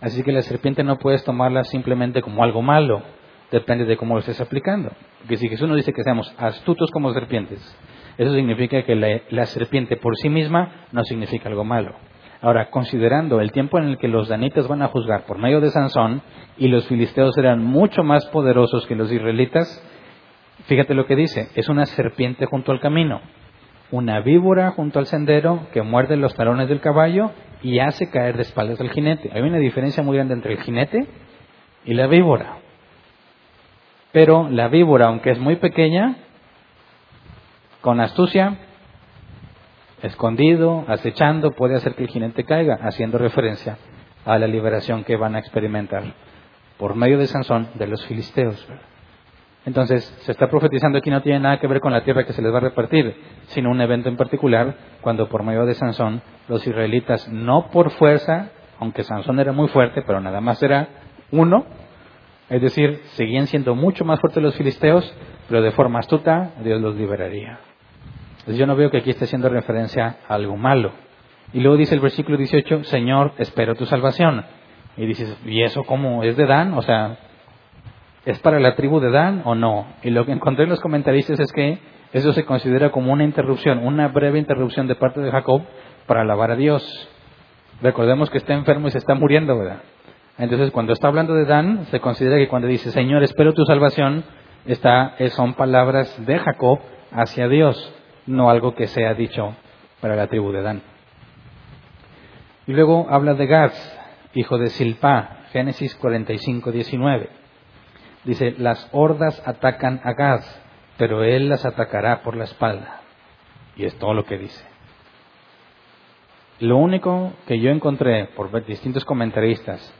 Así que la serpiente no puedes tomarla simplemente como algo malo, depende de cómo lo estés aplicando. Porque si Jesús nos dice que seamos astutos como serpientes, eso significa que la, serpiente por sí misma no significa algo malo. Ahora, considerando el tiempo en el que los danitas van a juzgar por medio de Sansón y los filisteos eran mucho más poderosos que los israelitas, fíjate lo que dice, es una serpiente junto al camino, una víbora junto al sendero que muerde los talones del caballo y hace caer de espaldas al jinete. Hay una diferencia muy grande entre el jinete y la víbora. Pero la víbora, aunque es muy pequeña, con astucia escondido, acechando, puede hacer que el jinete caiga, haciendo referencia a la liberación que van a experimentar por medio de Sansón de los filisteos. Entonces, se está profetizando aquí no tiene nada que ver con la tierra que se les va a repartir, sino un evento en particular, cuando por medio de Sansón los israelitas, no por fuerza, aunque Sansón era muy fuerte, pero nada más era uno, es decir, seguían siendo mucho más fuertes los filisteos, pero de forma astuta Dios los liberaría. Entonces yo no veo que aquí esté haciendo referencia a algo malo. Y luego dice el versículo 18, Señor, espero tu salvación. Y dices, ¿y eso cómo? ¿Es de Dan? O sea, ¿es para la tribu de Dan o no? Y lo que encontré en los comentaristas es que eso se considera como una interrupción, una breve interrupción de parte de Jacob para alabar a Dios. Recordemos que está enfermo y se está muriendo, ¿verdad? Entonces, cuando está hablando de Dan, se considera que cuando dice, Señor, espero tu salvación, está, son palabras de Jacob hacia Dios no algo que sea dicho para la tribu de Dan. Y luego habla de Gad, hijo de Silpa, Génesis 45, 19. Dice, las hordas atacan a Gad, pero él las atacará por la espalda. Y es todo lo que dice. Lo único que yo encontré por distintos comentaristas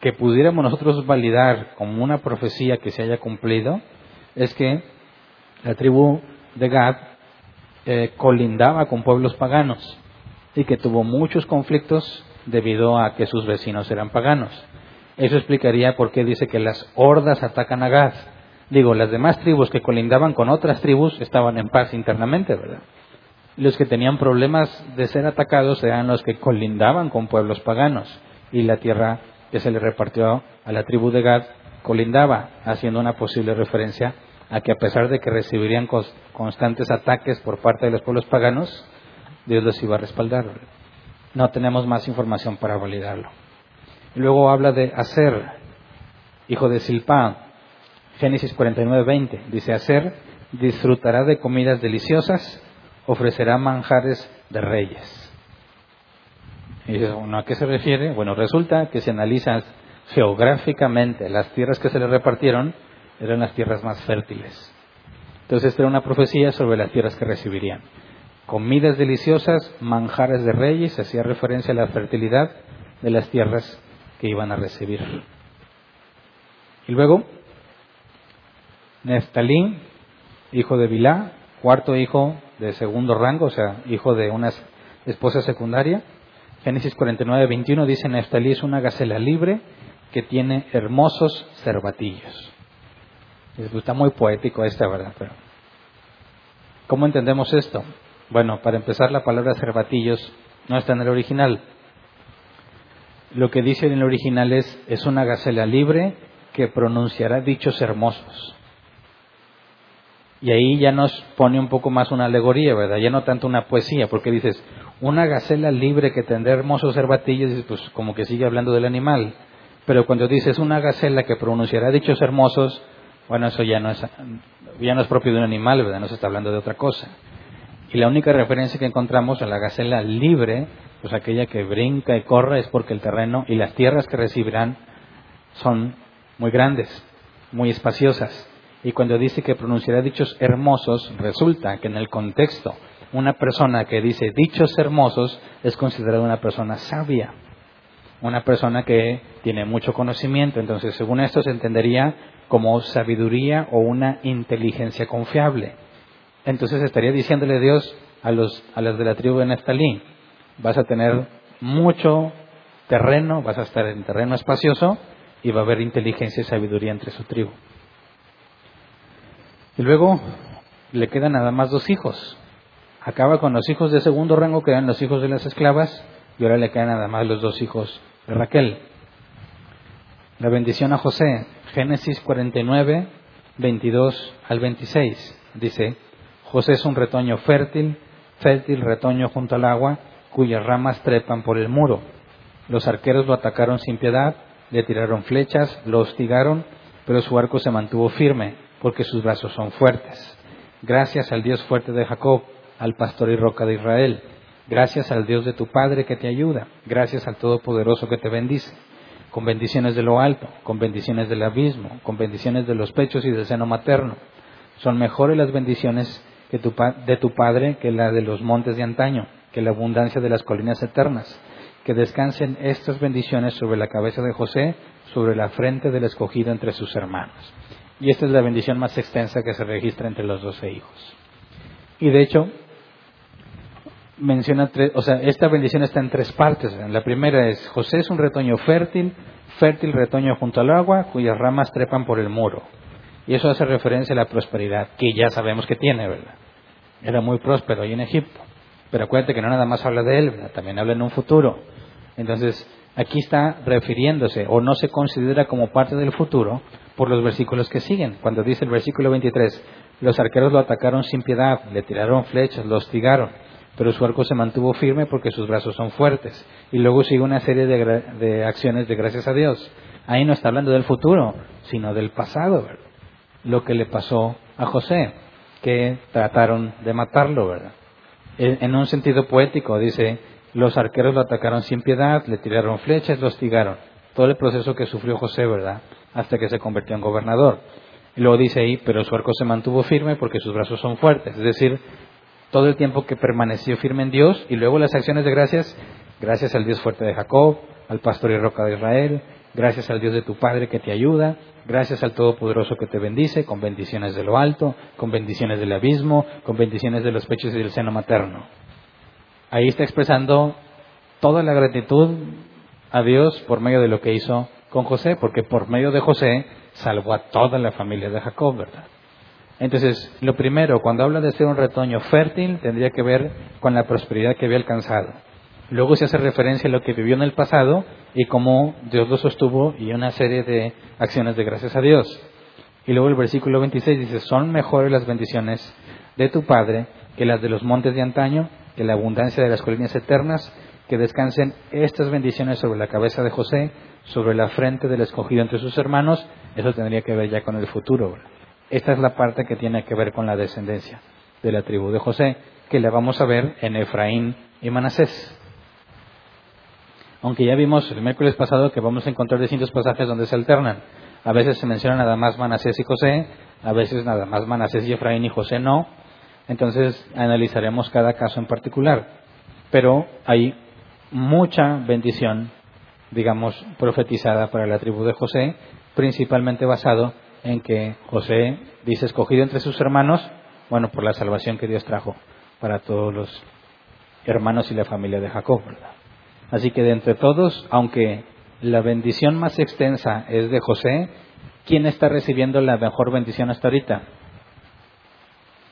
que pudiéramos nosotros validar como una profecía que se haya cumplido es que la tribu de Gad eh, colindaba con pueblos paganos y que tuvo muchos conflictos debido a que sus vecinos eran paganos. Eso explicaría por qué dice que las hordas atacan a Gad. Digo, las demás tribus que colindaban con otras tribus estaban en paz internamente, ¿verdad? Los que tenían problemas de ser atacados eran los que colindaban con pueblos paganos y la tierra que se le repartió a la tribu de Gad colindaba, haciendo una posible referencia a que a pesar de que recibirían constantes ataques por parte de los pueblos paganos, Dios los iba a respaldar. No tenemos más información para validarlo. luego habla de Aser, hijo de Silpa, Génesis 49, 20. Dice, hacer, disfrutará de comidas deliciosas, ofrecerá manjares de reyes. Y bueno, ¿a qué se refiere? Bueno, resulta que si analizas geográficamente las tierras que se le repartieron, eran las tierras más fértiles. Entonces, esta era una profecía sobre las tierras que recibirían. Comidas deliciosas, manjares de reyes, hacía referencia a la fertilidad de las tierras que iban a recibir. Y luego, Neftalí, hijo de Bilá, cuarto hijo de segundo rango, o sea, hijo de una esposa secundaria. Génesis 49, 21 dice, Neftalí es una gacela libre que tiene hermosos cervatillos. Pues, está muy poético esta, ¿verdad? Pero, ¿Cómo entendemos esto? Bueno, para empezar, la palabra cervatillos no está en el original. Lo que dice en el original es, es una gacela libre que pronunciará dichos hermosos. Y ahí ya nos pone un poco más una alegoría, ¿verdad? Ya no tanto una poesía, porque dices, una gacela libre que tendrá hermosos cervatillos, pues como que sigue hablando del animal. Pero cuando dices una gacela que pronunciará dichos hermosos, bueno, eso ya no es, ya no es propio de un animal, ¿verdad? No se está hablando de otra cosa. Y la única referencia que encontramos a la gacela libre, pues aquella que brinca y corre, es porque el terreno y las tierras que recibirán son muy grandes, muy espaciosas. Y cuando dice que pronunciará dichos hermosos, resulta que en el contexto una persona que dice dichos hermosos es considerada una persona sabia, una persona que tiene mucho conocimiento. Entonces, según esto se entendería como sabiduría o una inteligencia confiable. Entonces estaría diciéndole Dios a los, a los de la tribu de Neftalí, vas a tener mucho terreno, vas a estar en terreno espacioso y va a haber inteligencia y sabiduría entre su tribu. Y luego le quedan nada más dos hijos. Acaba con los hijos de segundo rango, que eran los hijos de las esclavas, y ahora le quedan nada más los dos hijos de Raquel. La bendición a José, Génesis 49, 22 al 26, dice, José es un retoño fértil, fértil retoño junto al agua, cuyas ramas trepan por el muro. Los arqueros lo atacaron sin piedad, le tiraron flechas, lo hostigaron, pero su arco se mantuvo firme, porque sus brazos son fuertes. Gracias al Dios fuerte de Jacob, al pastor y roca de Israel. Gracias al Dios de tu Padre que te ayuda. Gracias al Todopoderoso que te bendice. Con bendiciones de lo alto, con bendiciones del abismo, con bendiciones de los pechos y del seno materno. Son mejores las bendiciones de tu Padre que la de los montes de antaño, que la abundancia de las colinas eternas. Que descansen estas bendiciones sobre la cabeza de José, sobre la frente del escogido entre sus hermanos. Y esta es la bendición más extensa que se registra entre los doce hijos. Y de hecho, menciona tres, o sea, esta bendición está en tres partes. La primera es, José es un retoño fértil, fértil retoño junto al agua, cuyas ramas trepan por el muro. Y eso hace referencia a la prosperidad, que ya sabemos que tiene, ¿verdad? Era muy próspero ahí en Egipto. Pero acuérdate que no nada más habla de él, también habla en un futuro. Entonces, aquí está refiriéndose, o no se considera como parte del futuro, por los versículos que siguen. Cuando dice el versículo 23, los arqueros lo atacaron sin piedad, le tiraron flechas, lo hostigaron, pero su arco se mantuvo firme porque sus brazos son fuertes. Y luego sigue una serie de, acciones de gracias a Dios. Ahí no está hablando del futuro, sino del pasado, ¿verdad? lo que le pasó a José, que trataron de matarlo, ¿verdad? En un sentido poético, dice, los arqueros lo atacaron sin piedad, le tiraron flechas, lo hostigaron. Todo el proceso que sufrió José, ¿verdad? Hasta que se convirtió en gobernador. Y luego dice ahí, pero su arco se mantuvo firme porque sus brazos son fuertes. Es decir, todo el tiempo que permaneció firme en Dios y luego las acciones de gracias, gracias al Dios fuerte de Jacob, al pastor y roca de Israel, gracias al Dios de tu Padre que te ayuda, Gracias al Todopoderoso que te bendice, con bendiciones de lo alto, con bendiciones del abismo, con bendiciones de los pechos y del seno materno. Ahí está expresando toda la gratitud a Dios por medio de lo que hizo con José, porque por medio de José salvó a toda la familia de Jacob, ¿verdad? Entonces, lo primero, cuando habla de ser un retoño fértil, tendría que ver con la prosperidad que había alcanzado. Luego se hace referencia a lo que vivió en el pasado y cómo Dios lo sostuvo y una serie de acciones de gracias a Dios. Y luego el versículo 26 dice, son mejores las bendiciones de tu Padre que las de los montes de antaño, que la abundancia de las colinas eternas, que descansen estas bendiciones sobre la cabeza de José, sobre la frente del escogido entre sus hermanos, eso tendría que ver ya con el futuro. Esta es la parte que tiene que ver con la descendencia de la tribu de José, que la vamos a ver en Efraín y Manasés. Aunque ya vimos el miércoles pasado que vamos a encontrar distintos pasajes donde se alternan. A veces se menciona nada más Manasés y José, a veces nada más Manasés y Efraín y José no. Entonces analizaremos cada caso en particular. Pero hay mucha bendición, digamos, profetizada para la tribu de José, principalmente basado en que José dice escogido entre sus hermanos, bueno, por la salvación que Dios trajo para todos los hermanos y la familia de Jacob. Así que de entre todos, aunque la bendición más extensa es de José, ¿quién está recibiendo la mejor bendición hasta ahorita?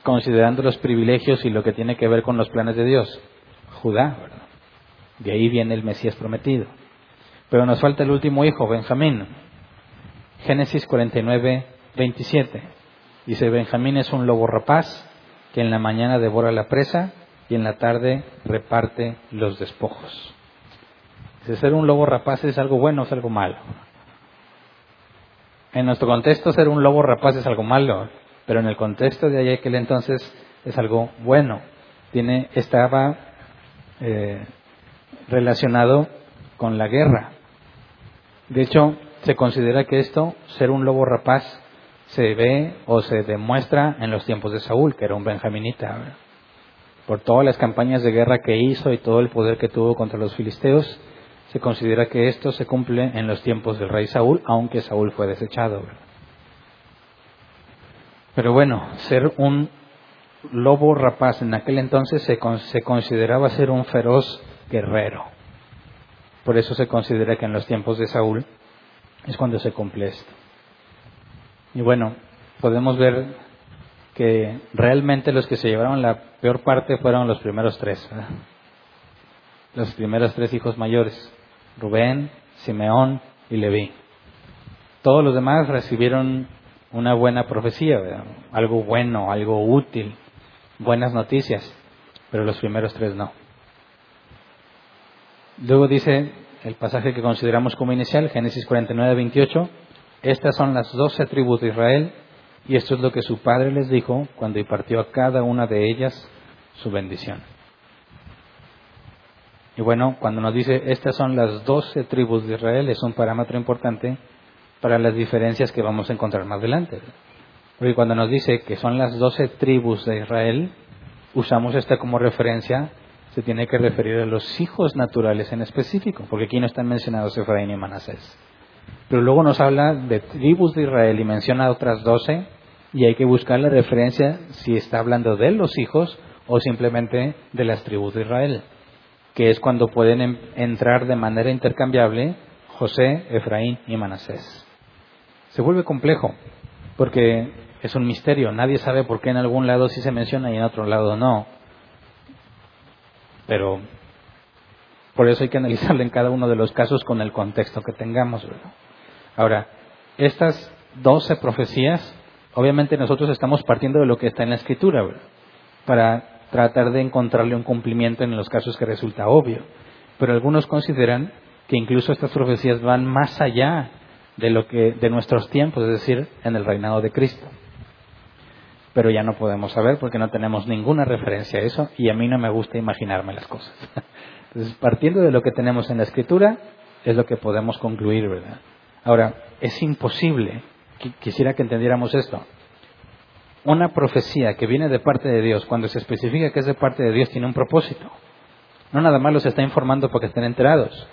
Considerando los privilegios y lo que tiene que ver con los planes de Dios. Judá. De ahí viene el Mesías prometido. Pero nos falta el último hijo, Benjamín. Génesis 49, 27. Dice, Benjamín es un lobo rapaz que en la mañana devora la presa y en la tarde reparte los despojos. Si ser un lobo rapaz es algo bueno o es algo malo. En nuestro contexto, ser un lobo rapaz es algo malo, pero en el contexto de aquel entonces es algo bueno. Tiene, estaba eh, relacionado con la guerra. De hecho, se considera que esto, ser un lobo rapaz, se ve o se demuestra en los tiempos de Saúl, que era un benjaminita. Por todas las campañas de guerra que hizo y todo el poder que tuvo contra los filisteos, se considera que esto se cumple en los tiempos del rey Saúl, aunque Saúl fue desechado. Pero bueno, ser un lobo rapaz en aquel entonces se, se consideraba ser un feroz guerrero. Por eso se considera que en los tiempos de Saúl es cuando se cumple esto. Y bueno, podemos ver que realmente los que se llevaron la peor parte fueron los primeros tres, los primeros tres hijos mayores. Rubén, Simeón y Leví. Todos los demás recibieron una buena profecía, algo bueno, algo útil, buenas noticias, pero los primeros tres no. Luego dice el pasaje que consideramos como inicial, Génesis 49, 28, estas son las doce tribus de Israel y esto es lo que su padre les dijo cuando impartió a cada una de ellas su bendición. Y bueno, cuando nos dice estas son las doce tribus de Israel, es un parámetro importante para las diferencias que vamos a encontrar más adelante. Porque cuando nos dice que son las doce tribus de Israel, usamos esta como referencia, se tiene que referir a los hijos naturales en específico, porque aquí no están mencionados Efraín y Manasés. Pero luego nos habla de tribus de Israel y menciona otras doce, y hay que buscar la referencia si está hablando de los hijos o simplemente de las tribus de Israel que es cuando pueden entrar de manera intercambiable José, Efraín y Manasés. Se vuelve complejo, porque es un misterio, nadie sabe por qué en algún lado sí se menciona y en otro lado no. Pero por eso hay que analizarlo en cada uno de los casos con el contexto que tengamos. Ahora, estas doce profecías, obviamente nosotros estamos partiendo de lo que está en la escritura, para tratar de encontrarle un cumplimiento en los casos que resulta obvio. Pero algunos consideran que incluso estas profecías van más allá de lo que de nuestros tiempos, es decir, en el reinado de Cristo. Pero ya no podemos saber porque no tenemos ninguna referencia a eso y a mí no me gusta imaginarme las cosas. [LAUGHS] Entonces, partiendo de lo que tenemos en la escritura, es lo que podemos concluir, ¿verdad? Ahora, es imposible, quisiera que entendiéramos esto, una profecía que viene de parte de Dios, cuando se especifica que es de parte de Dios, tiene un propósito. No nada más los está informando porque estén enterados,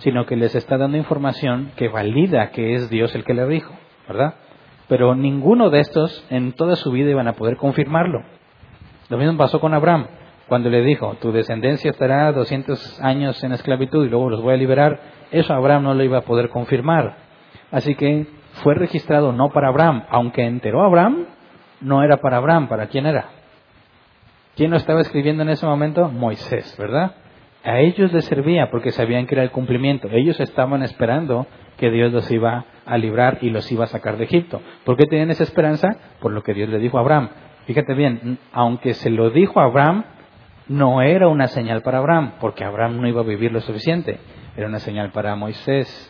sino que les está dando información que valida que es Dios el que le dijo, ¿verdad? Pero ninguno de estos en toda su vida iban a poder confirmarlo. Lo mismo pasó con Abraham, cuando le dijo, tu descendencia estará 200 años en esclavitud y luego los voy a liberar. Eso Abraham no lo iba a poder confirmar. Así que fue registrado no para Abraham, aunque enteró a Abraham, no era para Abraham, ¿para quién era? ¿Quién lo estaba escribiendo en ese momento? Moisés, ¿verdad? A ellos les servía porque sabían que era el cumplimiento. Ellos estaban esperando que Dios los iba a librar y los iba a sacar de Egipto. ¿Por qué tenían esa esperanza? Por lo que Dios le dijo a Abraham. Fíjate bien, aunque se lo dijo a Abraham, no era una señal para Abraham, porque Abraham no iba a vivir lo suficiente, era una señal para Moisés,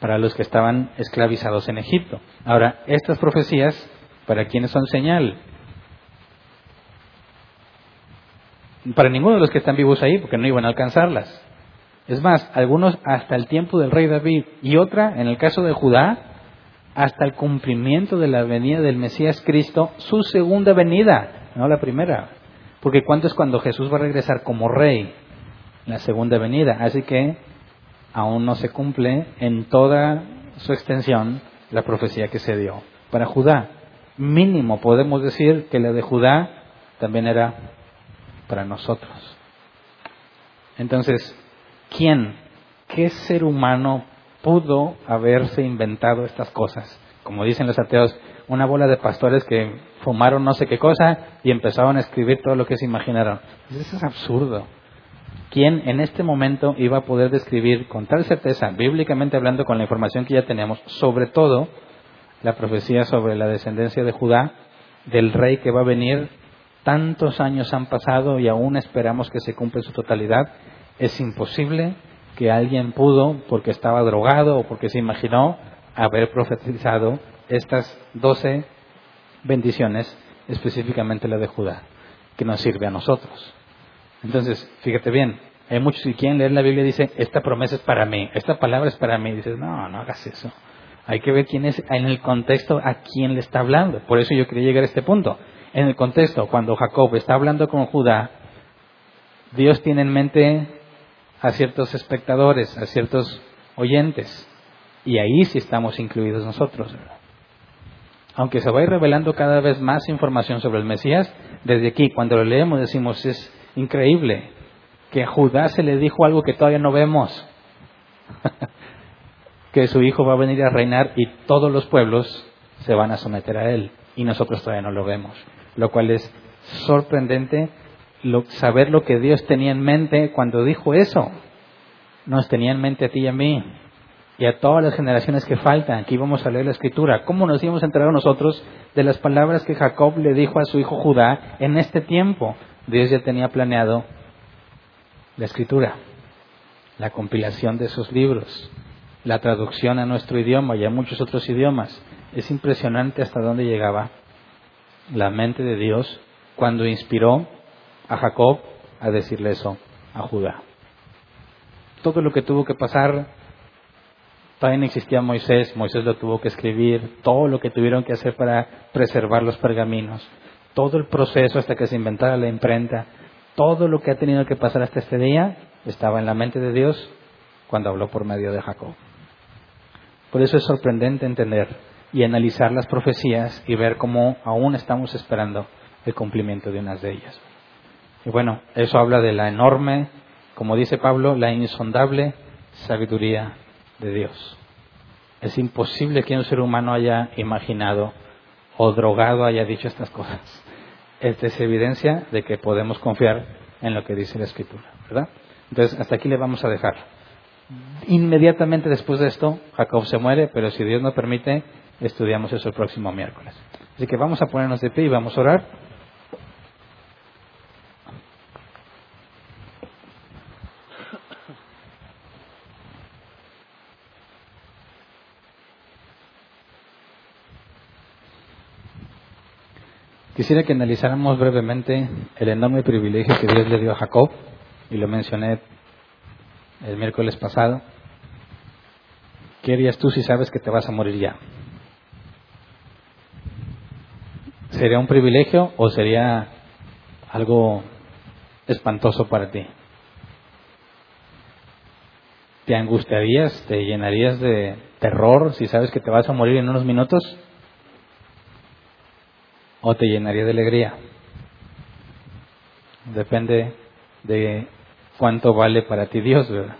para los que estaban esclavizados en Egipto. Ahora, estas profecías, ¿para quiénes son señal? Para ninguno de los que están vivos ahí, porque no iban a alcanzarlas. Es más, algunos hasta el tiempo del rey David y otra, en el caso de Judá, hasta el cumplimiento de la venida del Mesías Cristo, su segunda venida, no la primera. Porque ¿cuánto es cuando Jesús va a regresar como rey? La segunda venida. Así que aún no se cumple en toda su extensión la profecía que se dio. Para Judá, mínimo podemos decir que la de Judá también era para nosotros. Entonces, ¿quién, qué ser humano pudo haberse inventado estas cosas? Como dicen los ateos, una bola de pastores que fumaron no sé qué cosa y empezaron a escribir todo lo que se imaginaron. Eso es absurdo. ¿Quién en este momento iba a poder describir con tal certeza, bíblicamente hablando con la información que ya tenemos, sobre todo la profecía sobre la descendencia de Judá, del rey que va a venir? Tantos años han pasado y aún esperamos que se cumpla en su totalidad. Es imposible que alguien pudo, porque estaba drogado o porque se imaginó, haber profetizado estas doce bendiciones, específicamente la de Judá, que nos sirve a nosotros. Entonces, fíjate bien, hay muchos que quieren leer la Biblia y dicen, esta promesa es para mí, esta palabra es para mí. Y dices, no, no hagas eso. Hay que ver quién es, en el contexto, a quién le está hablando. Por eso yo quería llegar a este punto. En el contexto, cuando Jacob está hablando con Judá, Dios tiene en mente a ciertos espectadores, a ciertos oyentes. Y ahí sí estamos incluidos nosotros. Aunque se va a ir revelando cada vez más información sobre el Mesías, desde aquí, cuando lo leemos, decimos, es Increíble que a Judá se le dijo algo que todavía no vemos. [LAUGHS] que su hijo va a venir a reinar y todos los pueblos se van a someter a él y nosotros todavía no lo vemos. Lo cual es sorprendente saber lo que Dios tenía en mente cuando dijo eso. Nos tenía en mente a ti y a mí y a todas las generaciones que faltan, que íbamos a leer la escritura. ¿Cómo nos íbamos a enterar nosotros de las palabras que Jacob le dijo a su hijo Judá en este tiempo? Dios ya tenía planeado la escritura, la compilación de esos libros, la traducción a nuestro idioma y a muchos otros idiomas. Es impresionante hasta dónde llegaba la mente de Dios cuando inspiró a Jacob a decirle eso a Judá. Todo lo que tuvo que pasar, también existía Moisés, Moisés lo tuvo que escribir, todo lo que tuvieron que hacer para preservar los pergaminos, todo el proceso hasta que se inventara la imprenta, todo lo que ha tenido que pasar hasta este día estaba en la mente de Dios cuando habló por medio de Jacob. Por eso es sorprendente entender y analizar las profecías y ver cómo aún estamos esperando el cumplimiento de unas de ellas. Y bueno, eso habla de la enorme, como dice Pablo, la insondable sabiduría de Dios. Es imposible que un ser humano haya imaginado o drogado haya dicho estas cosas. Esta es evidencia de que podemos confiar en lo que dice la Escritura, ¿verdad? Entonces, hasta aquí le vamos a dejar. Inmediatamente después de esto, Jacob se muere, pero si Dios nos permite, estudiamos eso el próximo miércoles. Así que vamos a ponernos de pie y vamos a orar. Quisiera que analizáramos brevemente el enorme privilegio que Dios le dio a Jacob, y lo mencioné el miércoles pasado. ¿Qué harías tú si sabes que te vas a morir ya? ¿Sería un privilegio o sería algo espantoso para ti? ¿Te angustiarías, te llenarías de terror si sabes que te vas a morir en unos minutos? O te llenaría de alegría. Depende de cuánto vale para ti Dios, ¿verdad?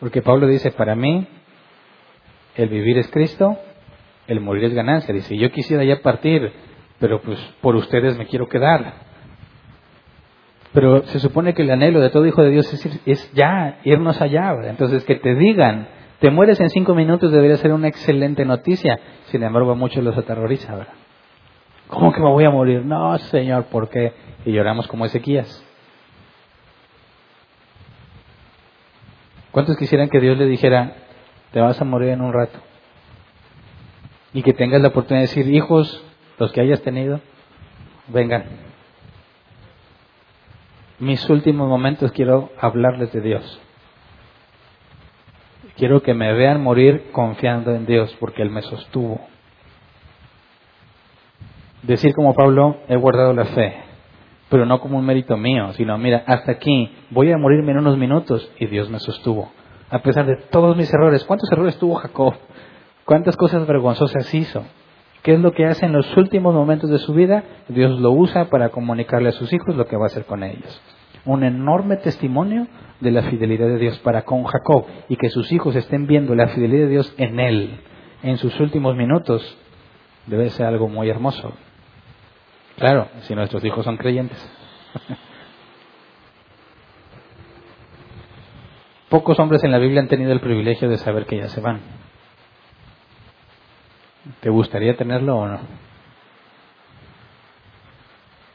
Porque Pablo dice, para mí el vivir es Cristo, el morir es ganancia. Dice, yo quisiera ya partir, pero pues por ustedes me quiero quedar. Pero se supone que el anhelo de todo hijo de Dios es, ya irnos allá. ¿verdad? Entonces, que te digan, te mueres en cinco minutos debería ser una excelente noticia. Sin embargo, a muchos los aterroriza. ¿verdad? ¿Cómo que me voy a morir? No, Señor, ¿por qué? y lloramos como Ezequías. ¿Cuántos quisieran que Dios le dijera, te vas a morir en un rato? Y que tengas la oportunidad de decir, hijos, los que hayas tenido, vengan. Mis últimos momentos quiero hablarles de Dios. Quiero que me vean morir confiando en Dios porque Él me sostuvo. Decir como Pablo, he guardado la fe, pero no como un mérito mío, sino mira, hasta aquí voy a morirme en unos minutos y Dios me sostuvo. A pesar de todos mis errores, ¿cuántos errores tuvo Jacob? ¿Cuántas cosas vergonzosas hizo? ¿Qué es lo que hace en los últimos momentos de su vida? Dios lo usa para comunicarle a sus hijos lo que va a hacer con ellos. Un enorme testimonio de la fidelidad de Dios para con Jacob y que sus hijos estén viendo la fidelidad de Dios en él en sus últimos minutos debe ser algo muy hermoso. Claro, si nuestros hijos son creyentes. [LAUGHS] Pocos hombres en la Biblia han tenido el privilegio de saber que ya se van. ¿Te gustaría tenerlo o no?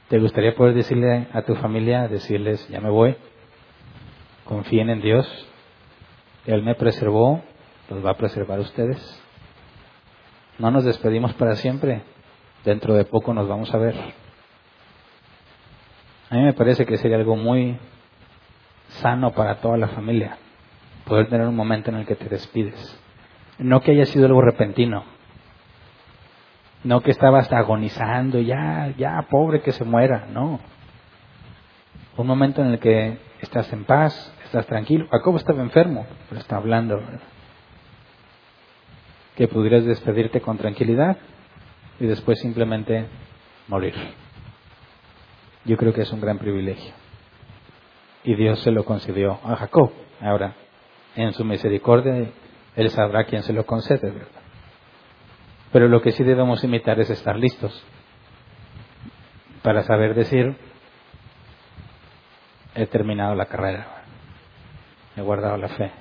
¿Te gustaría poder decirle a tu familia, decirles, ya me voy? confíen en Dios. Él me preservó, los va a preservar ustedes. No nos despedimos para siempre. Dentro de poco nos vamos a ver. A mí me parece que sería algo muy sano para toda la familia poder tener un momento en el que te despides. No que haya sido algo repentino. No que estabas agonizando, ya, ya, pobre que se muera. No. Un momento en el que estás en paz, estás tranquilo. Jacob estaba enfermo, pero está hablando. Que pudieras despedirte con tranquilidad y después simplemente morir. Yo creo que es un gran privilegio. Y Dios se lo concedió a Jacob. Ahora, en su misericordia, Él sabrá quién se lo concede, Pero lo que sí debemos imitar es estar listos para saber decir, he terminado la carrera he guardado la fe.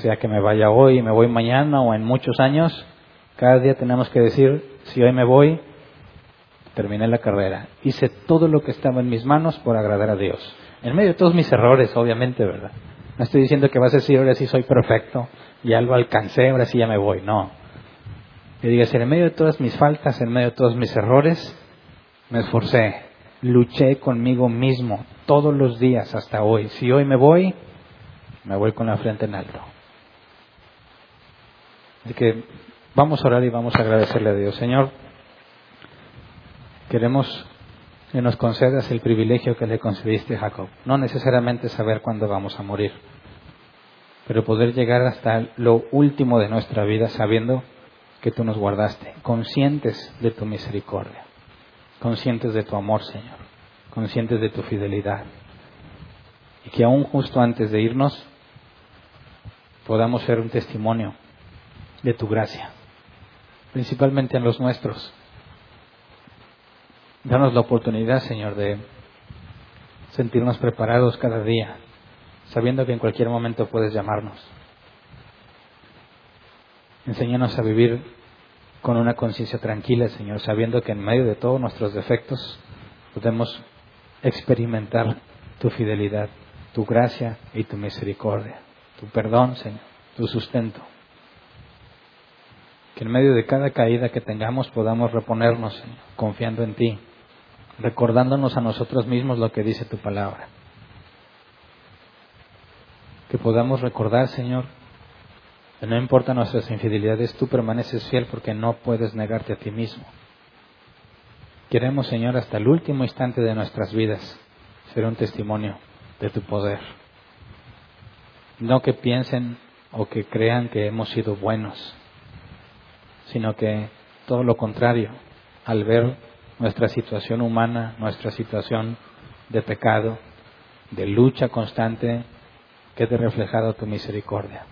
Sea que me vaya hoy me voy mañana o en muchos años, cada día tenemos que decir, si hoy me voy, terminé la carrera. Hice todo lo que estaba en mis manos por agradar a Dios. En medio de todos mis errores, obviamente, ¿verdad? No estoy diciendo que vas a decir, ahora sí soy perfecto, ya lo alcancé, ahora sí ya me voy. No. Que digas, en medio de todas mis faltas, en medio de todos mis errores, me esforcé, luché conmigo mismo todos los días hasta hoy. Si hoy me voy, me voy con la frente en alto. Así que vamos a orar y vamos a agradecerle a Dios. Señor, queremos que nos concedas el privilegio que le concediste a Jacob. No necesariamente saber cuándo vamos a morir, pero poder llegar hasta lo último de nuestra vida sabiendo que tú nos guardaste, conscientes de tu misericordia conscientes de tu amor, Señor, conscientes de tu fidelidad. Y que aún justo antes de irnos podamos ser un testimonio de tu gracia, principalmente en los nuestros. Danos la oportunidad, Señor, de sentirnos preparados cada día, sabiendo que en cualquier momento puedes llamarnos. Enséñanos a vivir con una conciencia tranquila, Señor, sabiendo que en medio de todos nuestros defectos podemos experimentar tu fidelidad, tu gracia y tu misericordia, tu perdón, Señor, tu sustento. Que en medio de cada caída que tengamos podamos reponernos, confiando en ti, recordándonos a nosotros mismos lo que dice tu palabra. Que podamos recordar, Señor, no importa nuestras infidelidades, tú permaneces fiel porque no puedes negarte a ti mismo. Queremos, Señor, hasta el último instante de nuestras vidas ser un testimonio de tu poder. No que piensen o que crean que hemos sido buenos, sino que todo lo contrario, al ver nuestra situación humana, nuestra situación de pecado, de lucha constante, quede reflejado tu misericordia.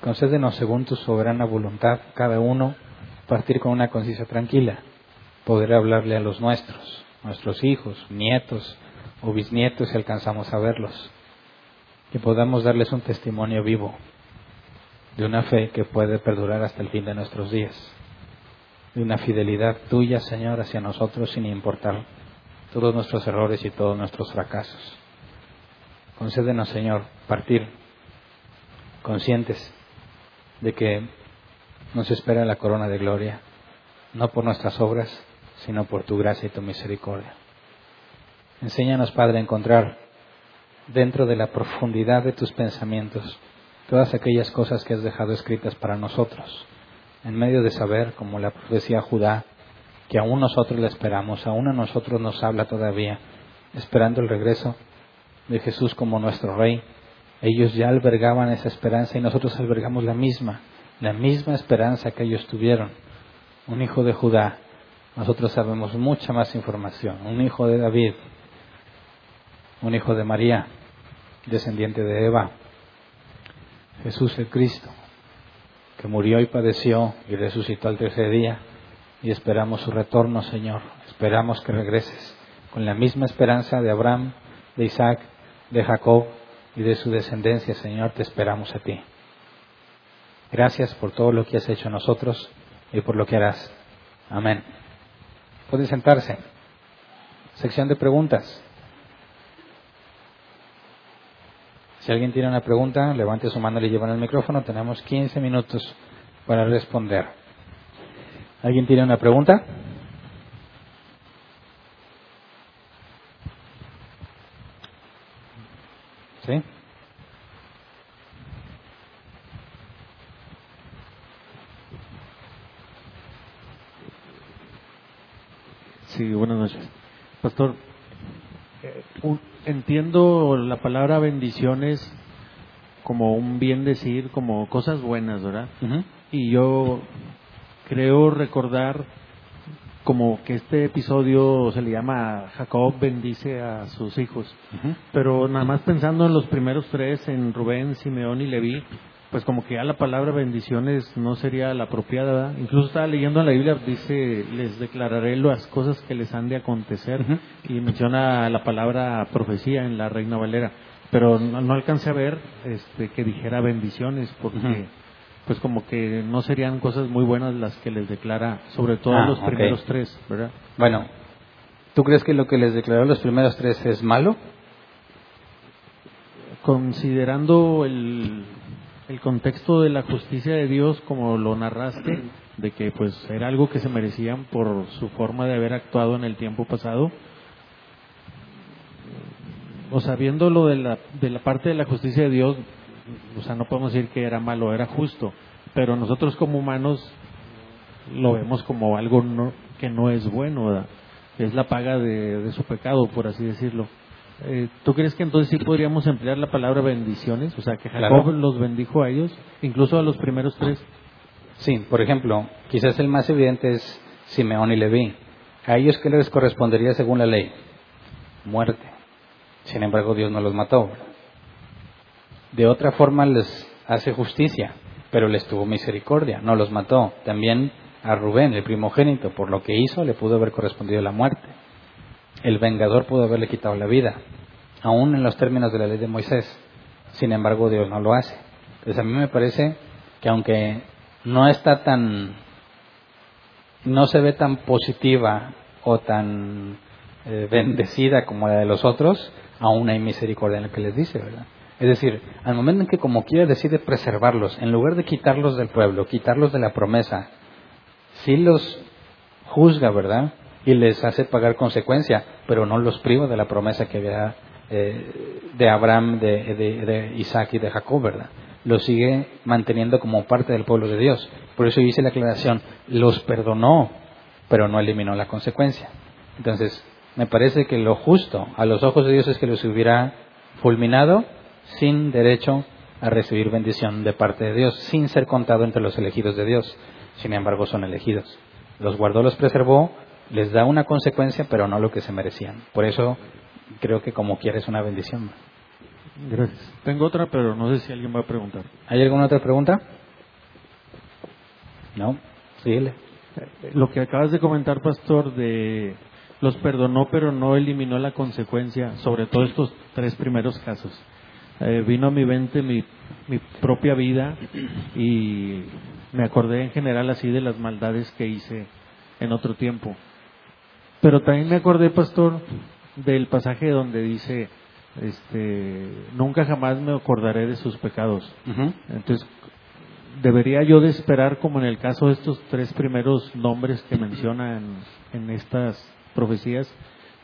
Concédenos según tu soberana voluntad, cada uno partir con una conciencia tranquila, poder hablarle a los nuestros, nuestros hijos, nietos o bisnietos si alcanzamos a verlos, que podamos darles un testimonio vivo de una fe que puede perdurar hasta el fin de nuestros días. de una fidelidad tuya, Señor, hacia nosotros sin importar todos nuestros errores y todos nuestros fracasos. Concédenos, Señor, partir conscientes de que nos espera la corona de gloria, no por nuestras obras, sino por tu gracia y tu misericordia. Enséñanos, Padre, a encontrar dentro de la profundidad de tus pensamientos todas aquellas cosas que has dejado escritas para nosotros, en medio de saber, como la profecía Judá, que aún nosotros la esperamos, aún a nosotros nos habla todavía, esperando el regreso de Jesús como nuestro Rey. Ellos ya albergaban esa esperanza y nosotros albergamos la misma, la misma esperanza que ellos tuvieron. Un hijo de Judá, nosotros sabemos mucha más información. Un hijo de David, un hijo de María, descendiente de Eva, Jesús el Cristo, que murió y padeció y resucitó al tercer día, y esperamos su retorno, Señor. Esperamos que regreses con la misma esperanza de Abraham, de Isaac, de Jacob y de su descendencia, Señor, te esperamos a ti. Gracias por todo lo que has hecho nosotros y por lo que harás. Amén. Pueden sentarse. Sección de preguntas. Si alguien tiene una pregunta, levante su mano y le llevan el micrófono. Tenemos 15 minutos para responder. ¿Alguien tiene una pregunta? ¿Sí? Sí, buenas noches. Pastor, eh, entiendo la palabra bendiciones como un bien decir, como cosas buenas, ¿verdad? Y yo creo recordar como que este episodio se le llama Jacob bendice a sus hijos, pero nada más pensando en los primeros tres, en Rubén, Simeón y Leví, pues como que ya la palabra bendiciones no sería la apropiada. Incluso estaba leyendo en la Biblia, dice, les declararé las cosas que les han de acontecer y menciona la palabra profecía en la Reina Valera, pero no, alcancé a ver este, que dijera bendiciones porque pues como que no serían cosas muy buenas las que les declara, sobre todo Ah, los primeros tres, ¿verdad? Bueno, ¿tú crees que lo que les declaró los primeros tres es malo? Considerando el, el contexto de la justicia de Dios como lo narraste, de que pues era algo que se merecían por su forma de haber actuado en el tiempo pasado, o sea, viendo lo de la, de la parte de la justicia de Dios, o sea, no podemos decir que era malo, era justo, pero nosotros como humanos lo vemos como algo no- que no es bueno, ¿verdad? es la paga de, de su pecado, por así decirlo. Eh, ¿Tú crees que entonces sí podríamos emplear la palabra bendiciones? O sea, que Jacob Claro. los bendijo a ellos, incluso a los primeros tres. Sí, por ejemplo, quizás el más evidente es Simeón y Leví. ¿A ellos qué les correspondería según la ley? Muerte. Sin embargo, Dios no los mató. De otra forma les hace justicia, pero les tuvo misericordia, no los mató. También a Rubén, el primogénito, por lo que hizo, le pudo haber correspondido la muerte. El vengador pudo haberle quitado la vida, aún en los términos de la ley de Moisés. Sin embargo, Dios no lo hace. Entonces a mí me parece que aunque no está tan, no se ve tan positiva o tan eh, bendecida como la de los otros, aún hay misericordia en lo que les dice, ¿verdad? Es decir, al momento en que como quiera decide preservarlos, en lugar de quitarlos del pueblo, quitarlos de la promesa, sí los juzga, ¿verdad? Y les hace pagar consecuencia, pero no los priva de la promesa que había eh, de Abraham, de, de- de Isaac y de Jacob, ¿verdad? Los sigue manteniendo como parte del pueblo de Dios. Por eso hice la aclaración, los perdonó, pero no eliminó la consecuencia. Entonces, me parece que lo justo a los ojos de Dios es que los hubiera fulminado sin derecho a recibir bendición de parte de Dios, sin ser contado entre los elegidos de Dios. Sin embargo, son elegidos. Los guardó, los preservó, les da una consecuencia, pero no lo que se merecían. Por eso creo que como quiera es una bendición. Gracias. Tengo otra, pero no sé si alguien va a preguntar. ¿Hay alguna otra pregunta? No, síguele. Eh, Lo que acabas de comentar, pastor, de los perdonó, pero no eliminó la consecuencia, sobre todo estos tres primeros casos. Eh, vino a mi mente mi, mi propia vida y me acordé en general así de las maldades que hice en otro tiempo. Pero también me acordé, pastor, del pasaje donde dice, este, nunca jamás me acordaré de sus pecados. Entonces, debería yo de esperar, como en el caso de estos tres primeros nombres que mencionan en estas profecías,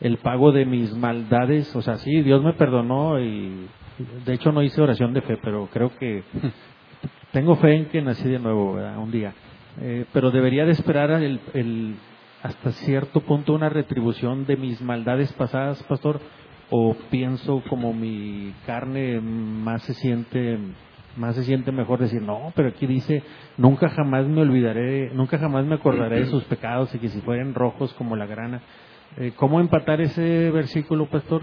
el pago de mis maldades, o sea, sí, Dios me perdonó y de hecho no hice oración de fe, pero creo que tengo fe en que nací de nuevo, Un día. Eh, pero debería de esperar el, el, hasta cierto punto una retribución de mis maldades pasadas, pastor, o pienso como mi carne más se siente más se siente mejor decir, no, pero aquí dice, nunca jamás me olvidaré, nunca jamás me acordaré de sus pecados y que si fueran rojos como la grana. Eh, ¿Cómo empatar ese versículo, pastor,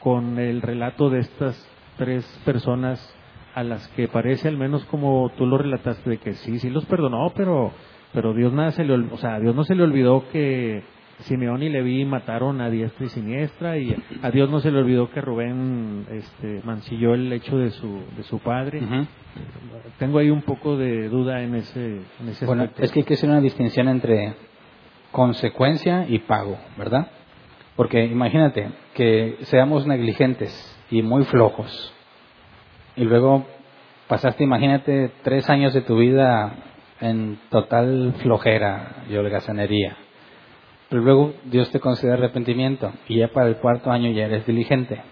con el relato de estas tres personas a las que parece, al menos como tú lo relataste, de que sí, sí los perdonó, pero, pero Dios nada se le, o sea, Dios no se le olvidó que Simeón y Leví mataron a diestra y siniestra y a Dios no se le olvidó que Rubén este, mancilló el hecho de su, de su padre. Tengo ahí un poco de duda en ese, en ese Bueno, es que hay que hacer una distinción entre consecuencia y pago, ¿verdad? Porque imagínate que seamos negligentes y muy flojos y luego pasaste, imagínate, tres años de tu vida en total flojera y holgazanería pero luego Dios te concede arrepentimiento y ya para el cuarto año ya eres diligente.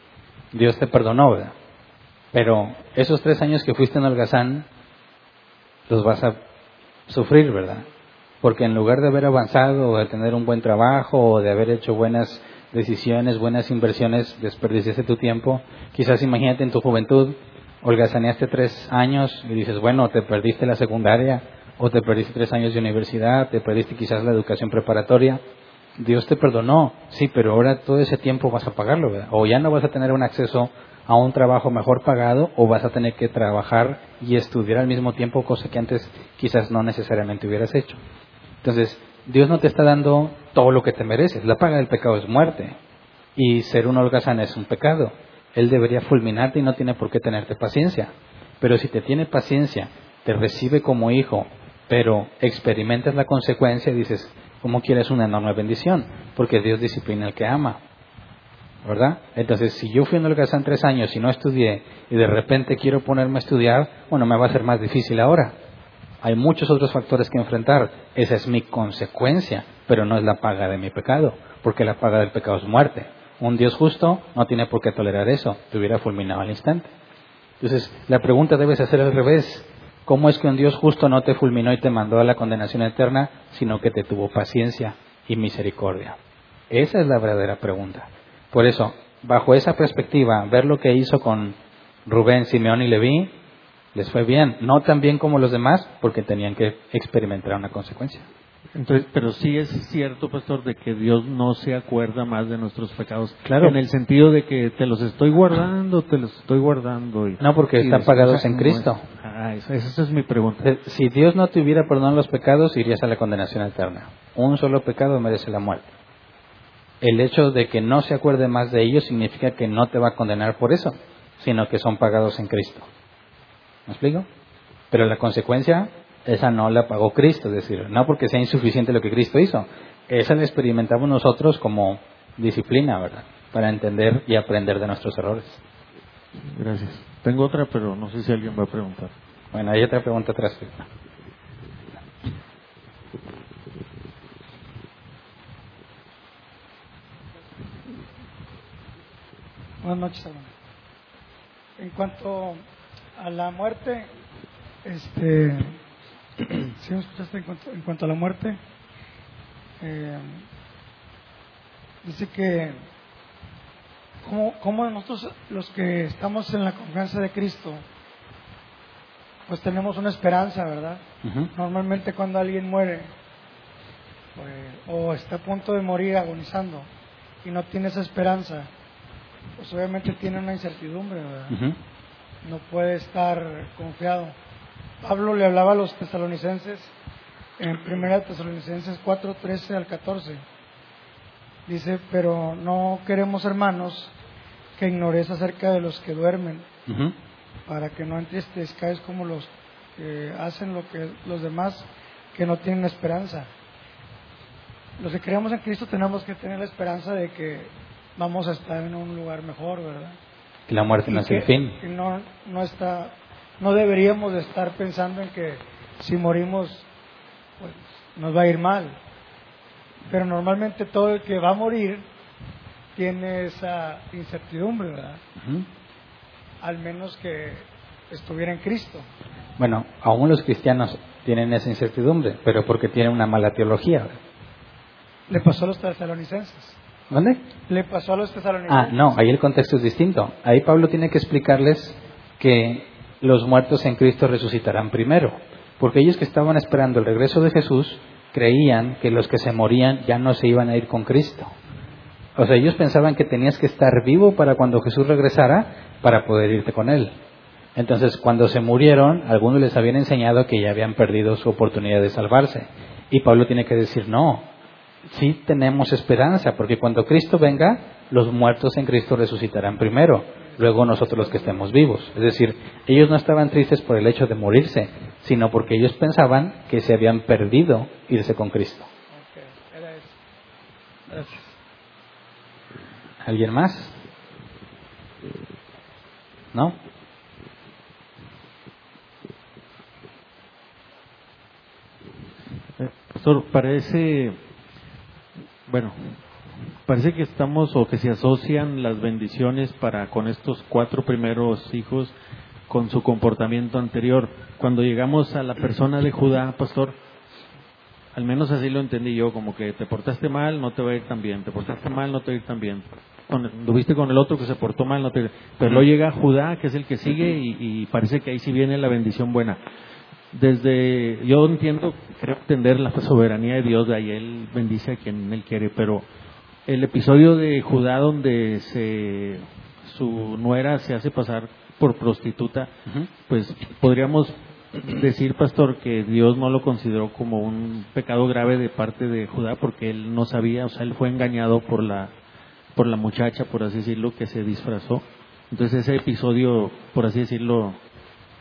Dios te perdonó, ¿verdad? Pero esos tres años que fuiste en holgazán, los vas a sufrir, ¿verdad? Porque en lugar de haber avanzado o de tener un buen trabajo o de haber hecho buenas decisiones, buenas inversiones, desperdiciaste tu tiempo. Quizás imagínate en tu juventud, holgazaneaste tres años y dices, bueno, te perdiste la secundaria o te perdiste tres años de universidad, te perdiste quizás la educación preparatoria Dios te perdonó, sí, pero ahora todo ese tiempo vas a pagarlo, ¿verdad? O ya no vas a tener un acceso a un trabajo mejor pagado o vas a tener que trabajar y estudiar al mismo tiempo, cosa que antes quizás no necesariamente hubieras hecho. Entonces, Dios no te está dando todo lo que te mereces. La paga del pecado es muerte y ser un holgazán es un pecado. Él debería fulminarte y no tiene por qué tenerte paciencia. Pero si te tiene paciencia, te recibe como hijo, pero experimentas la consecuencia y dices, ¿Cómo quieres una enorme bendición? Porque Dios disciplina al que ama. ¿Verdad? Entonces, si yo fui en holgazán tres años y no estudié y de repente quiero ponerme a estudiar, bueno, me va a ser más difícil ahora. Hay muchos otros factores que enfrentar. Esa es mi consecuencia, pero no es la paga de mi pecado, porque la paga del pecado es muerte. Un Dios justo no tiene por qué tolerar eso, te hubiera fulminado al instante. Entonces, la pregunta debe ser al revés. ¿Cómo es que un Dios justo no te fulminó y te mandó a la condenación eterna, sino que te tuvo paciencia y misericordia? Esa es la verdadera pregunta. Por eso, bajo esa perspectiva, ver lo que hizo con Rubén, Simeón y Leví, les fue bien. No tan bien como los demás, porque tenían que experimentar una consecuencia. Entonces, pero sí es cierto, pastor, de que Dios no se acuerda más de nuestros pecados. Claro. En el sentido de que te los estoy guardando, te los estoy guardando. Y, no, porque están pagados en Cristo. Ah, esa, es mi pregunta. Si Dios no te hubiera perdonado los pecados, irías a la condenación eterna. Un solo pecado merece la muerte. El hecho de que no se acuerde más de ellos significa que no te va a condenar por eso, sino que son pagados en Cristo. ¿Me explico? Pero la consecuencia esa no la pagó Cristo, es decir, no porque sea insuficiente lo que Cristo hizo, esa la experimentamos nosotros como disciplina, ¿verdad? Para entender y aprender de nuestros errores. Gracias. Tengo otra, pero no sé si alguien va a preguntar. Bueno, hay otra pregunta atrás. Buenas noches, En cuanto a la muerte, este, si me escuchaste en cuanto, a la muerte? Eh, dice que como, nosotros los que estamos en la confianza de Cristo, pues tenemos una esperanza, ¿verdad? Normalmente cuando alguien muere pues, o está a punto de morir agonizando y no tiene esa esperanza, pues obviamente tiene una incertidumbre, ¿verdad? No puede estar confiado. Pablo le hablaba a los tesalonicenses en 1 Tesalonicenses 4, 13 al 14. Dice, pero no queremos, hermanos, que ignores acerca de los que duermen, para que no entristezcáis como los que hacen lo que los demás que no tienen esperanza. los que creemos en Cristo tenemos que tener la esperanza de que vamos a estar en un lugar mejor, ¿verdad? Que la muerte no es el fin. no, no, está, no deberíamos de estar pensando en que si morimos, pues nos va a ir mal. Pero normalmente todo el que va a morir tiene esa incertidumbre, ¿verdad? Al menos que estuviera en Cristo. Bueno, aún los cristianos tienen esa incertidumbre, pero porque tienen una mala teología. Le pasó a los tesalonicenses. ¿Dónde? Le pasó a los tesalonicenses. Ah, no, ahí el contexto es distinto. Ahí Pablo tiene que explicarles que los muertos en Cristo resucitarán primero, porque ellos que estaban esperando el regreso de Jesús creían que los que se morían ya no se iban a ir con Cristo. O sea, ellos pensaban que tenías que estar vivo para cuando Jesús regresara para poder irte con Él. Entonces, cuando se murieron, algunos les habían enseñado que ya habían perdido su oportunidad de salvarse. Y Pablo tiene que decir, no, sí tenemos esperanza, porque cuando Cristo venga, los muertos en Cristo resucitarán primero, luego nosotros los que estemos vivos. Es decir, ellos no estaban tristes por el hecho de morirse, sino porque ellos pensaban que se habían perdido irse con Cristo. ¿Alguien más? ¿No? Pastor, parece, bueno, parece que estamos o que se asocian las bendiciones para con estos cuatro primeros hijos con su comportamiento anterior. Cuando llegamos a la persona de Judá, pastor, al menos así lo entendí yo, como que te portaste mal, no te va a ir tan bien, te portaste mal, no te va a ir tan bien. Tuviste con el otro que se portó mal, no te... Pero luego llega Judá, que es el que sigue, y, y parece que ahí sí viene la bendición buena desde, yo entiendo, creo entender la soberanía de Dios, de ahí Él bendice a quien Él quiere, pero el episodio de Judá donde se, su nuera se hace pasar por prostituta, pues podríamos decir, pastor, que Dios no lo consideró como un pecado grave de parte de Judá porque él no sabía, o sea, él fue engañado por la, por la muchacha, por así decirlo, que se disfrazó. Entonces ese episodio, por así decirlo,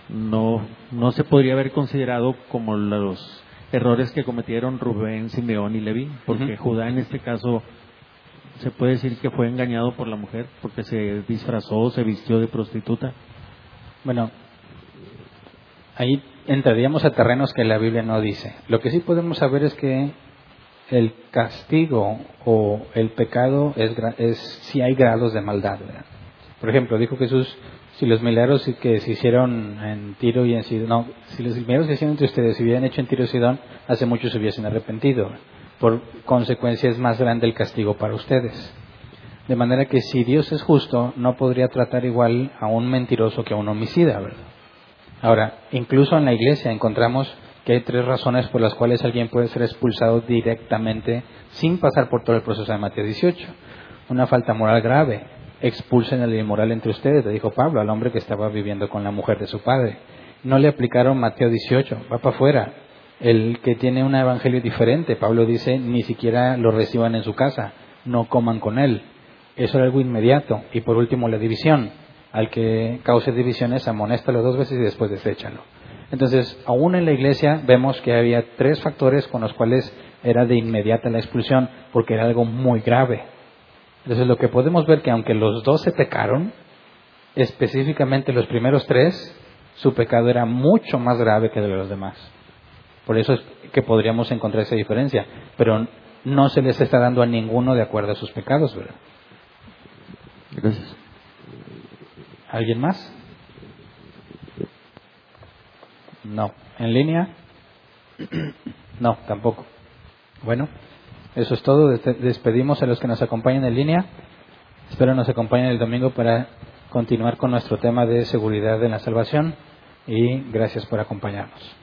no, no se podría haber considerado como los errores que cometieron Rubén, Simeón y Leví, porque Judá en este caso se puede decir que fue engañado por la mujer porque se disfrazó, se vistió de prostituta. Bueno, ahí entraríamos a terrenos que la Biblia no dice. Lo que sí podemos saber es que el castigo o el pecado es, es si hay grados de maldad. Por ejemplo, dijo Jesús, si los milagros que se hicieron en Tiro y en Sidón, no, si los milagros que se hicieron entre ustedes se hubieran hecho en Tiro y Sidón, hace mucho se hubiesen arrepentido. Por consecuencia es más grande el castigo para ustedes. De manera que si Dios es justo, no podría tratar igual a un mentiroso que a un homicida, ¿verdad? Ahora, incluso en la iglesia encontramos que hay tres razones por las cuales alguien puede ser expulsado directamente sin pasar por todo el proceso de Mateo 18. Una falta moral grave, expulsen el inmoral entre ustedes, le dijo Pablo al hombre que estaba viviendo con la mujer de su padre. No le aplicaron Mateo 18, va para afuera. El que tiene un evangelio diferente, Pablo dice, ni siquiera lo reciban en su casa, no coman con él. Eso era algo inmediato. Y por último, la división. Al que cause divisiones, amonéstalo dos veces y después deséchalo. Entonces, aún en la iglesia vemos que había tres factores con los cuales era de inmediata la expulsión, porque era algo muy grave. Entonces lo que podemos ver que aunque los dos se pecaron, específicamente los primeros tres, su pecado era mucho más grave que el de los demás. Por eso es que podríamos encontrar esa diferencia, pero no se les está dando a ninguno de acuerdo a sus pecados, ¿verdad? Gracias. ¿Alguien más? No. ¿En línea? No, tampoco. Bueno. Eso es todo. Despedimos a los que nos acompañan en línea. Espero nos acompañen el domingo para continuar con nuestro tema de seguridad en la salvación y gracias por acompañarnos.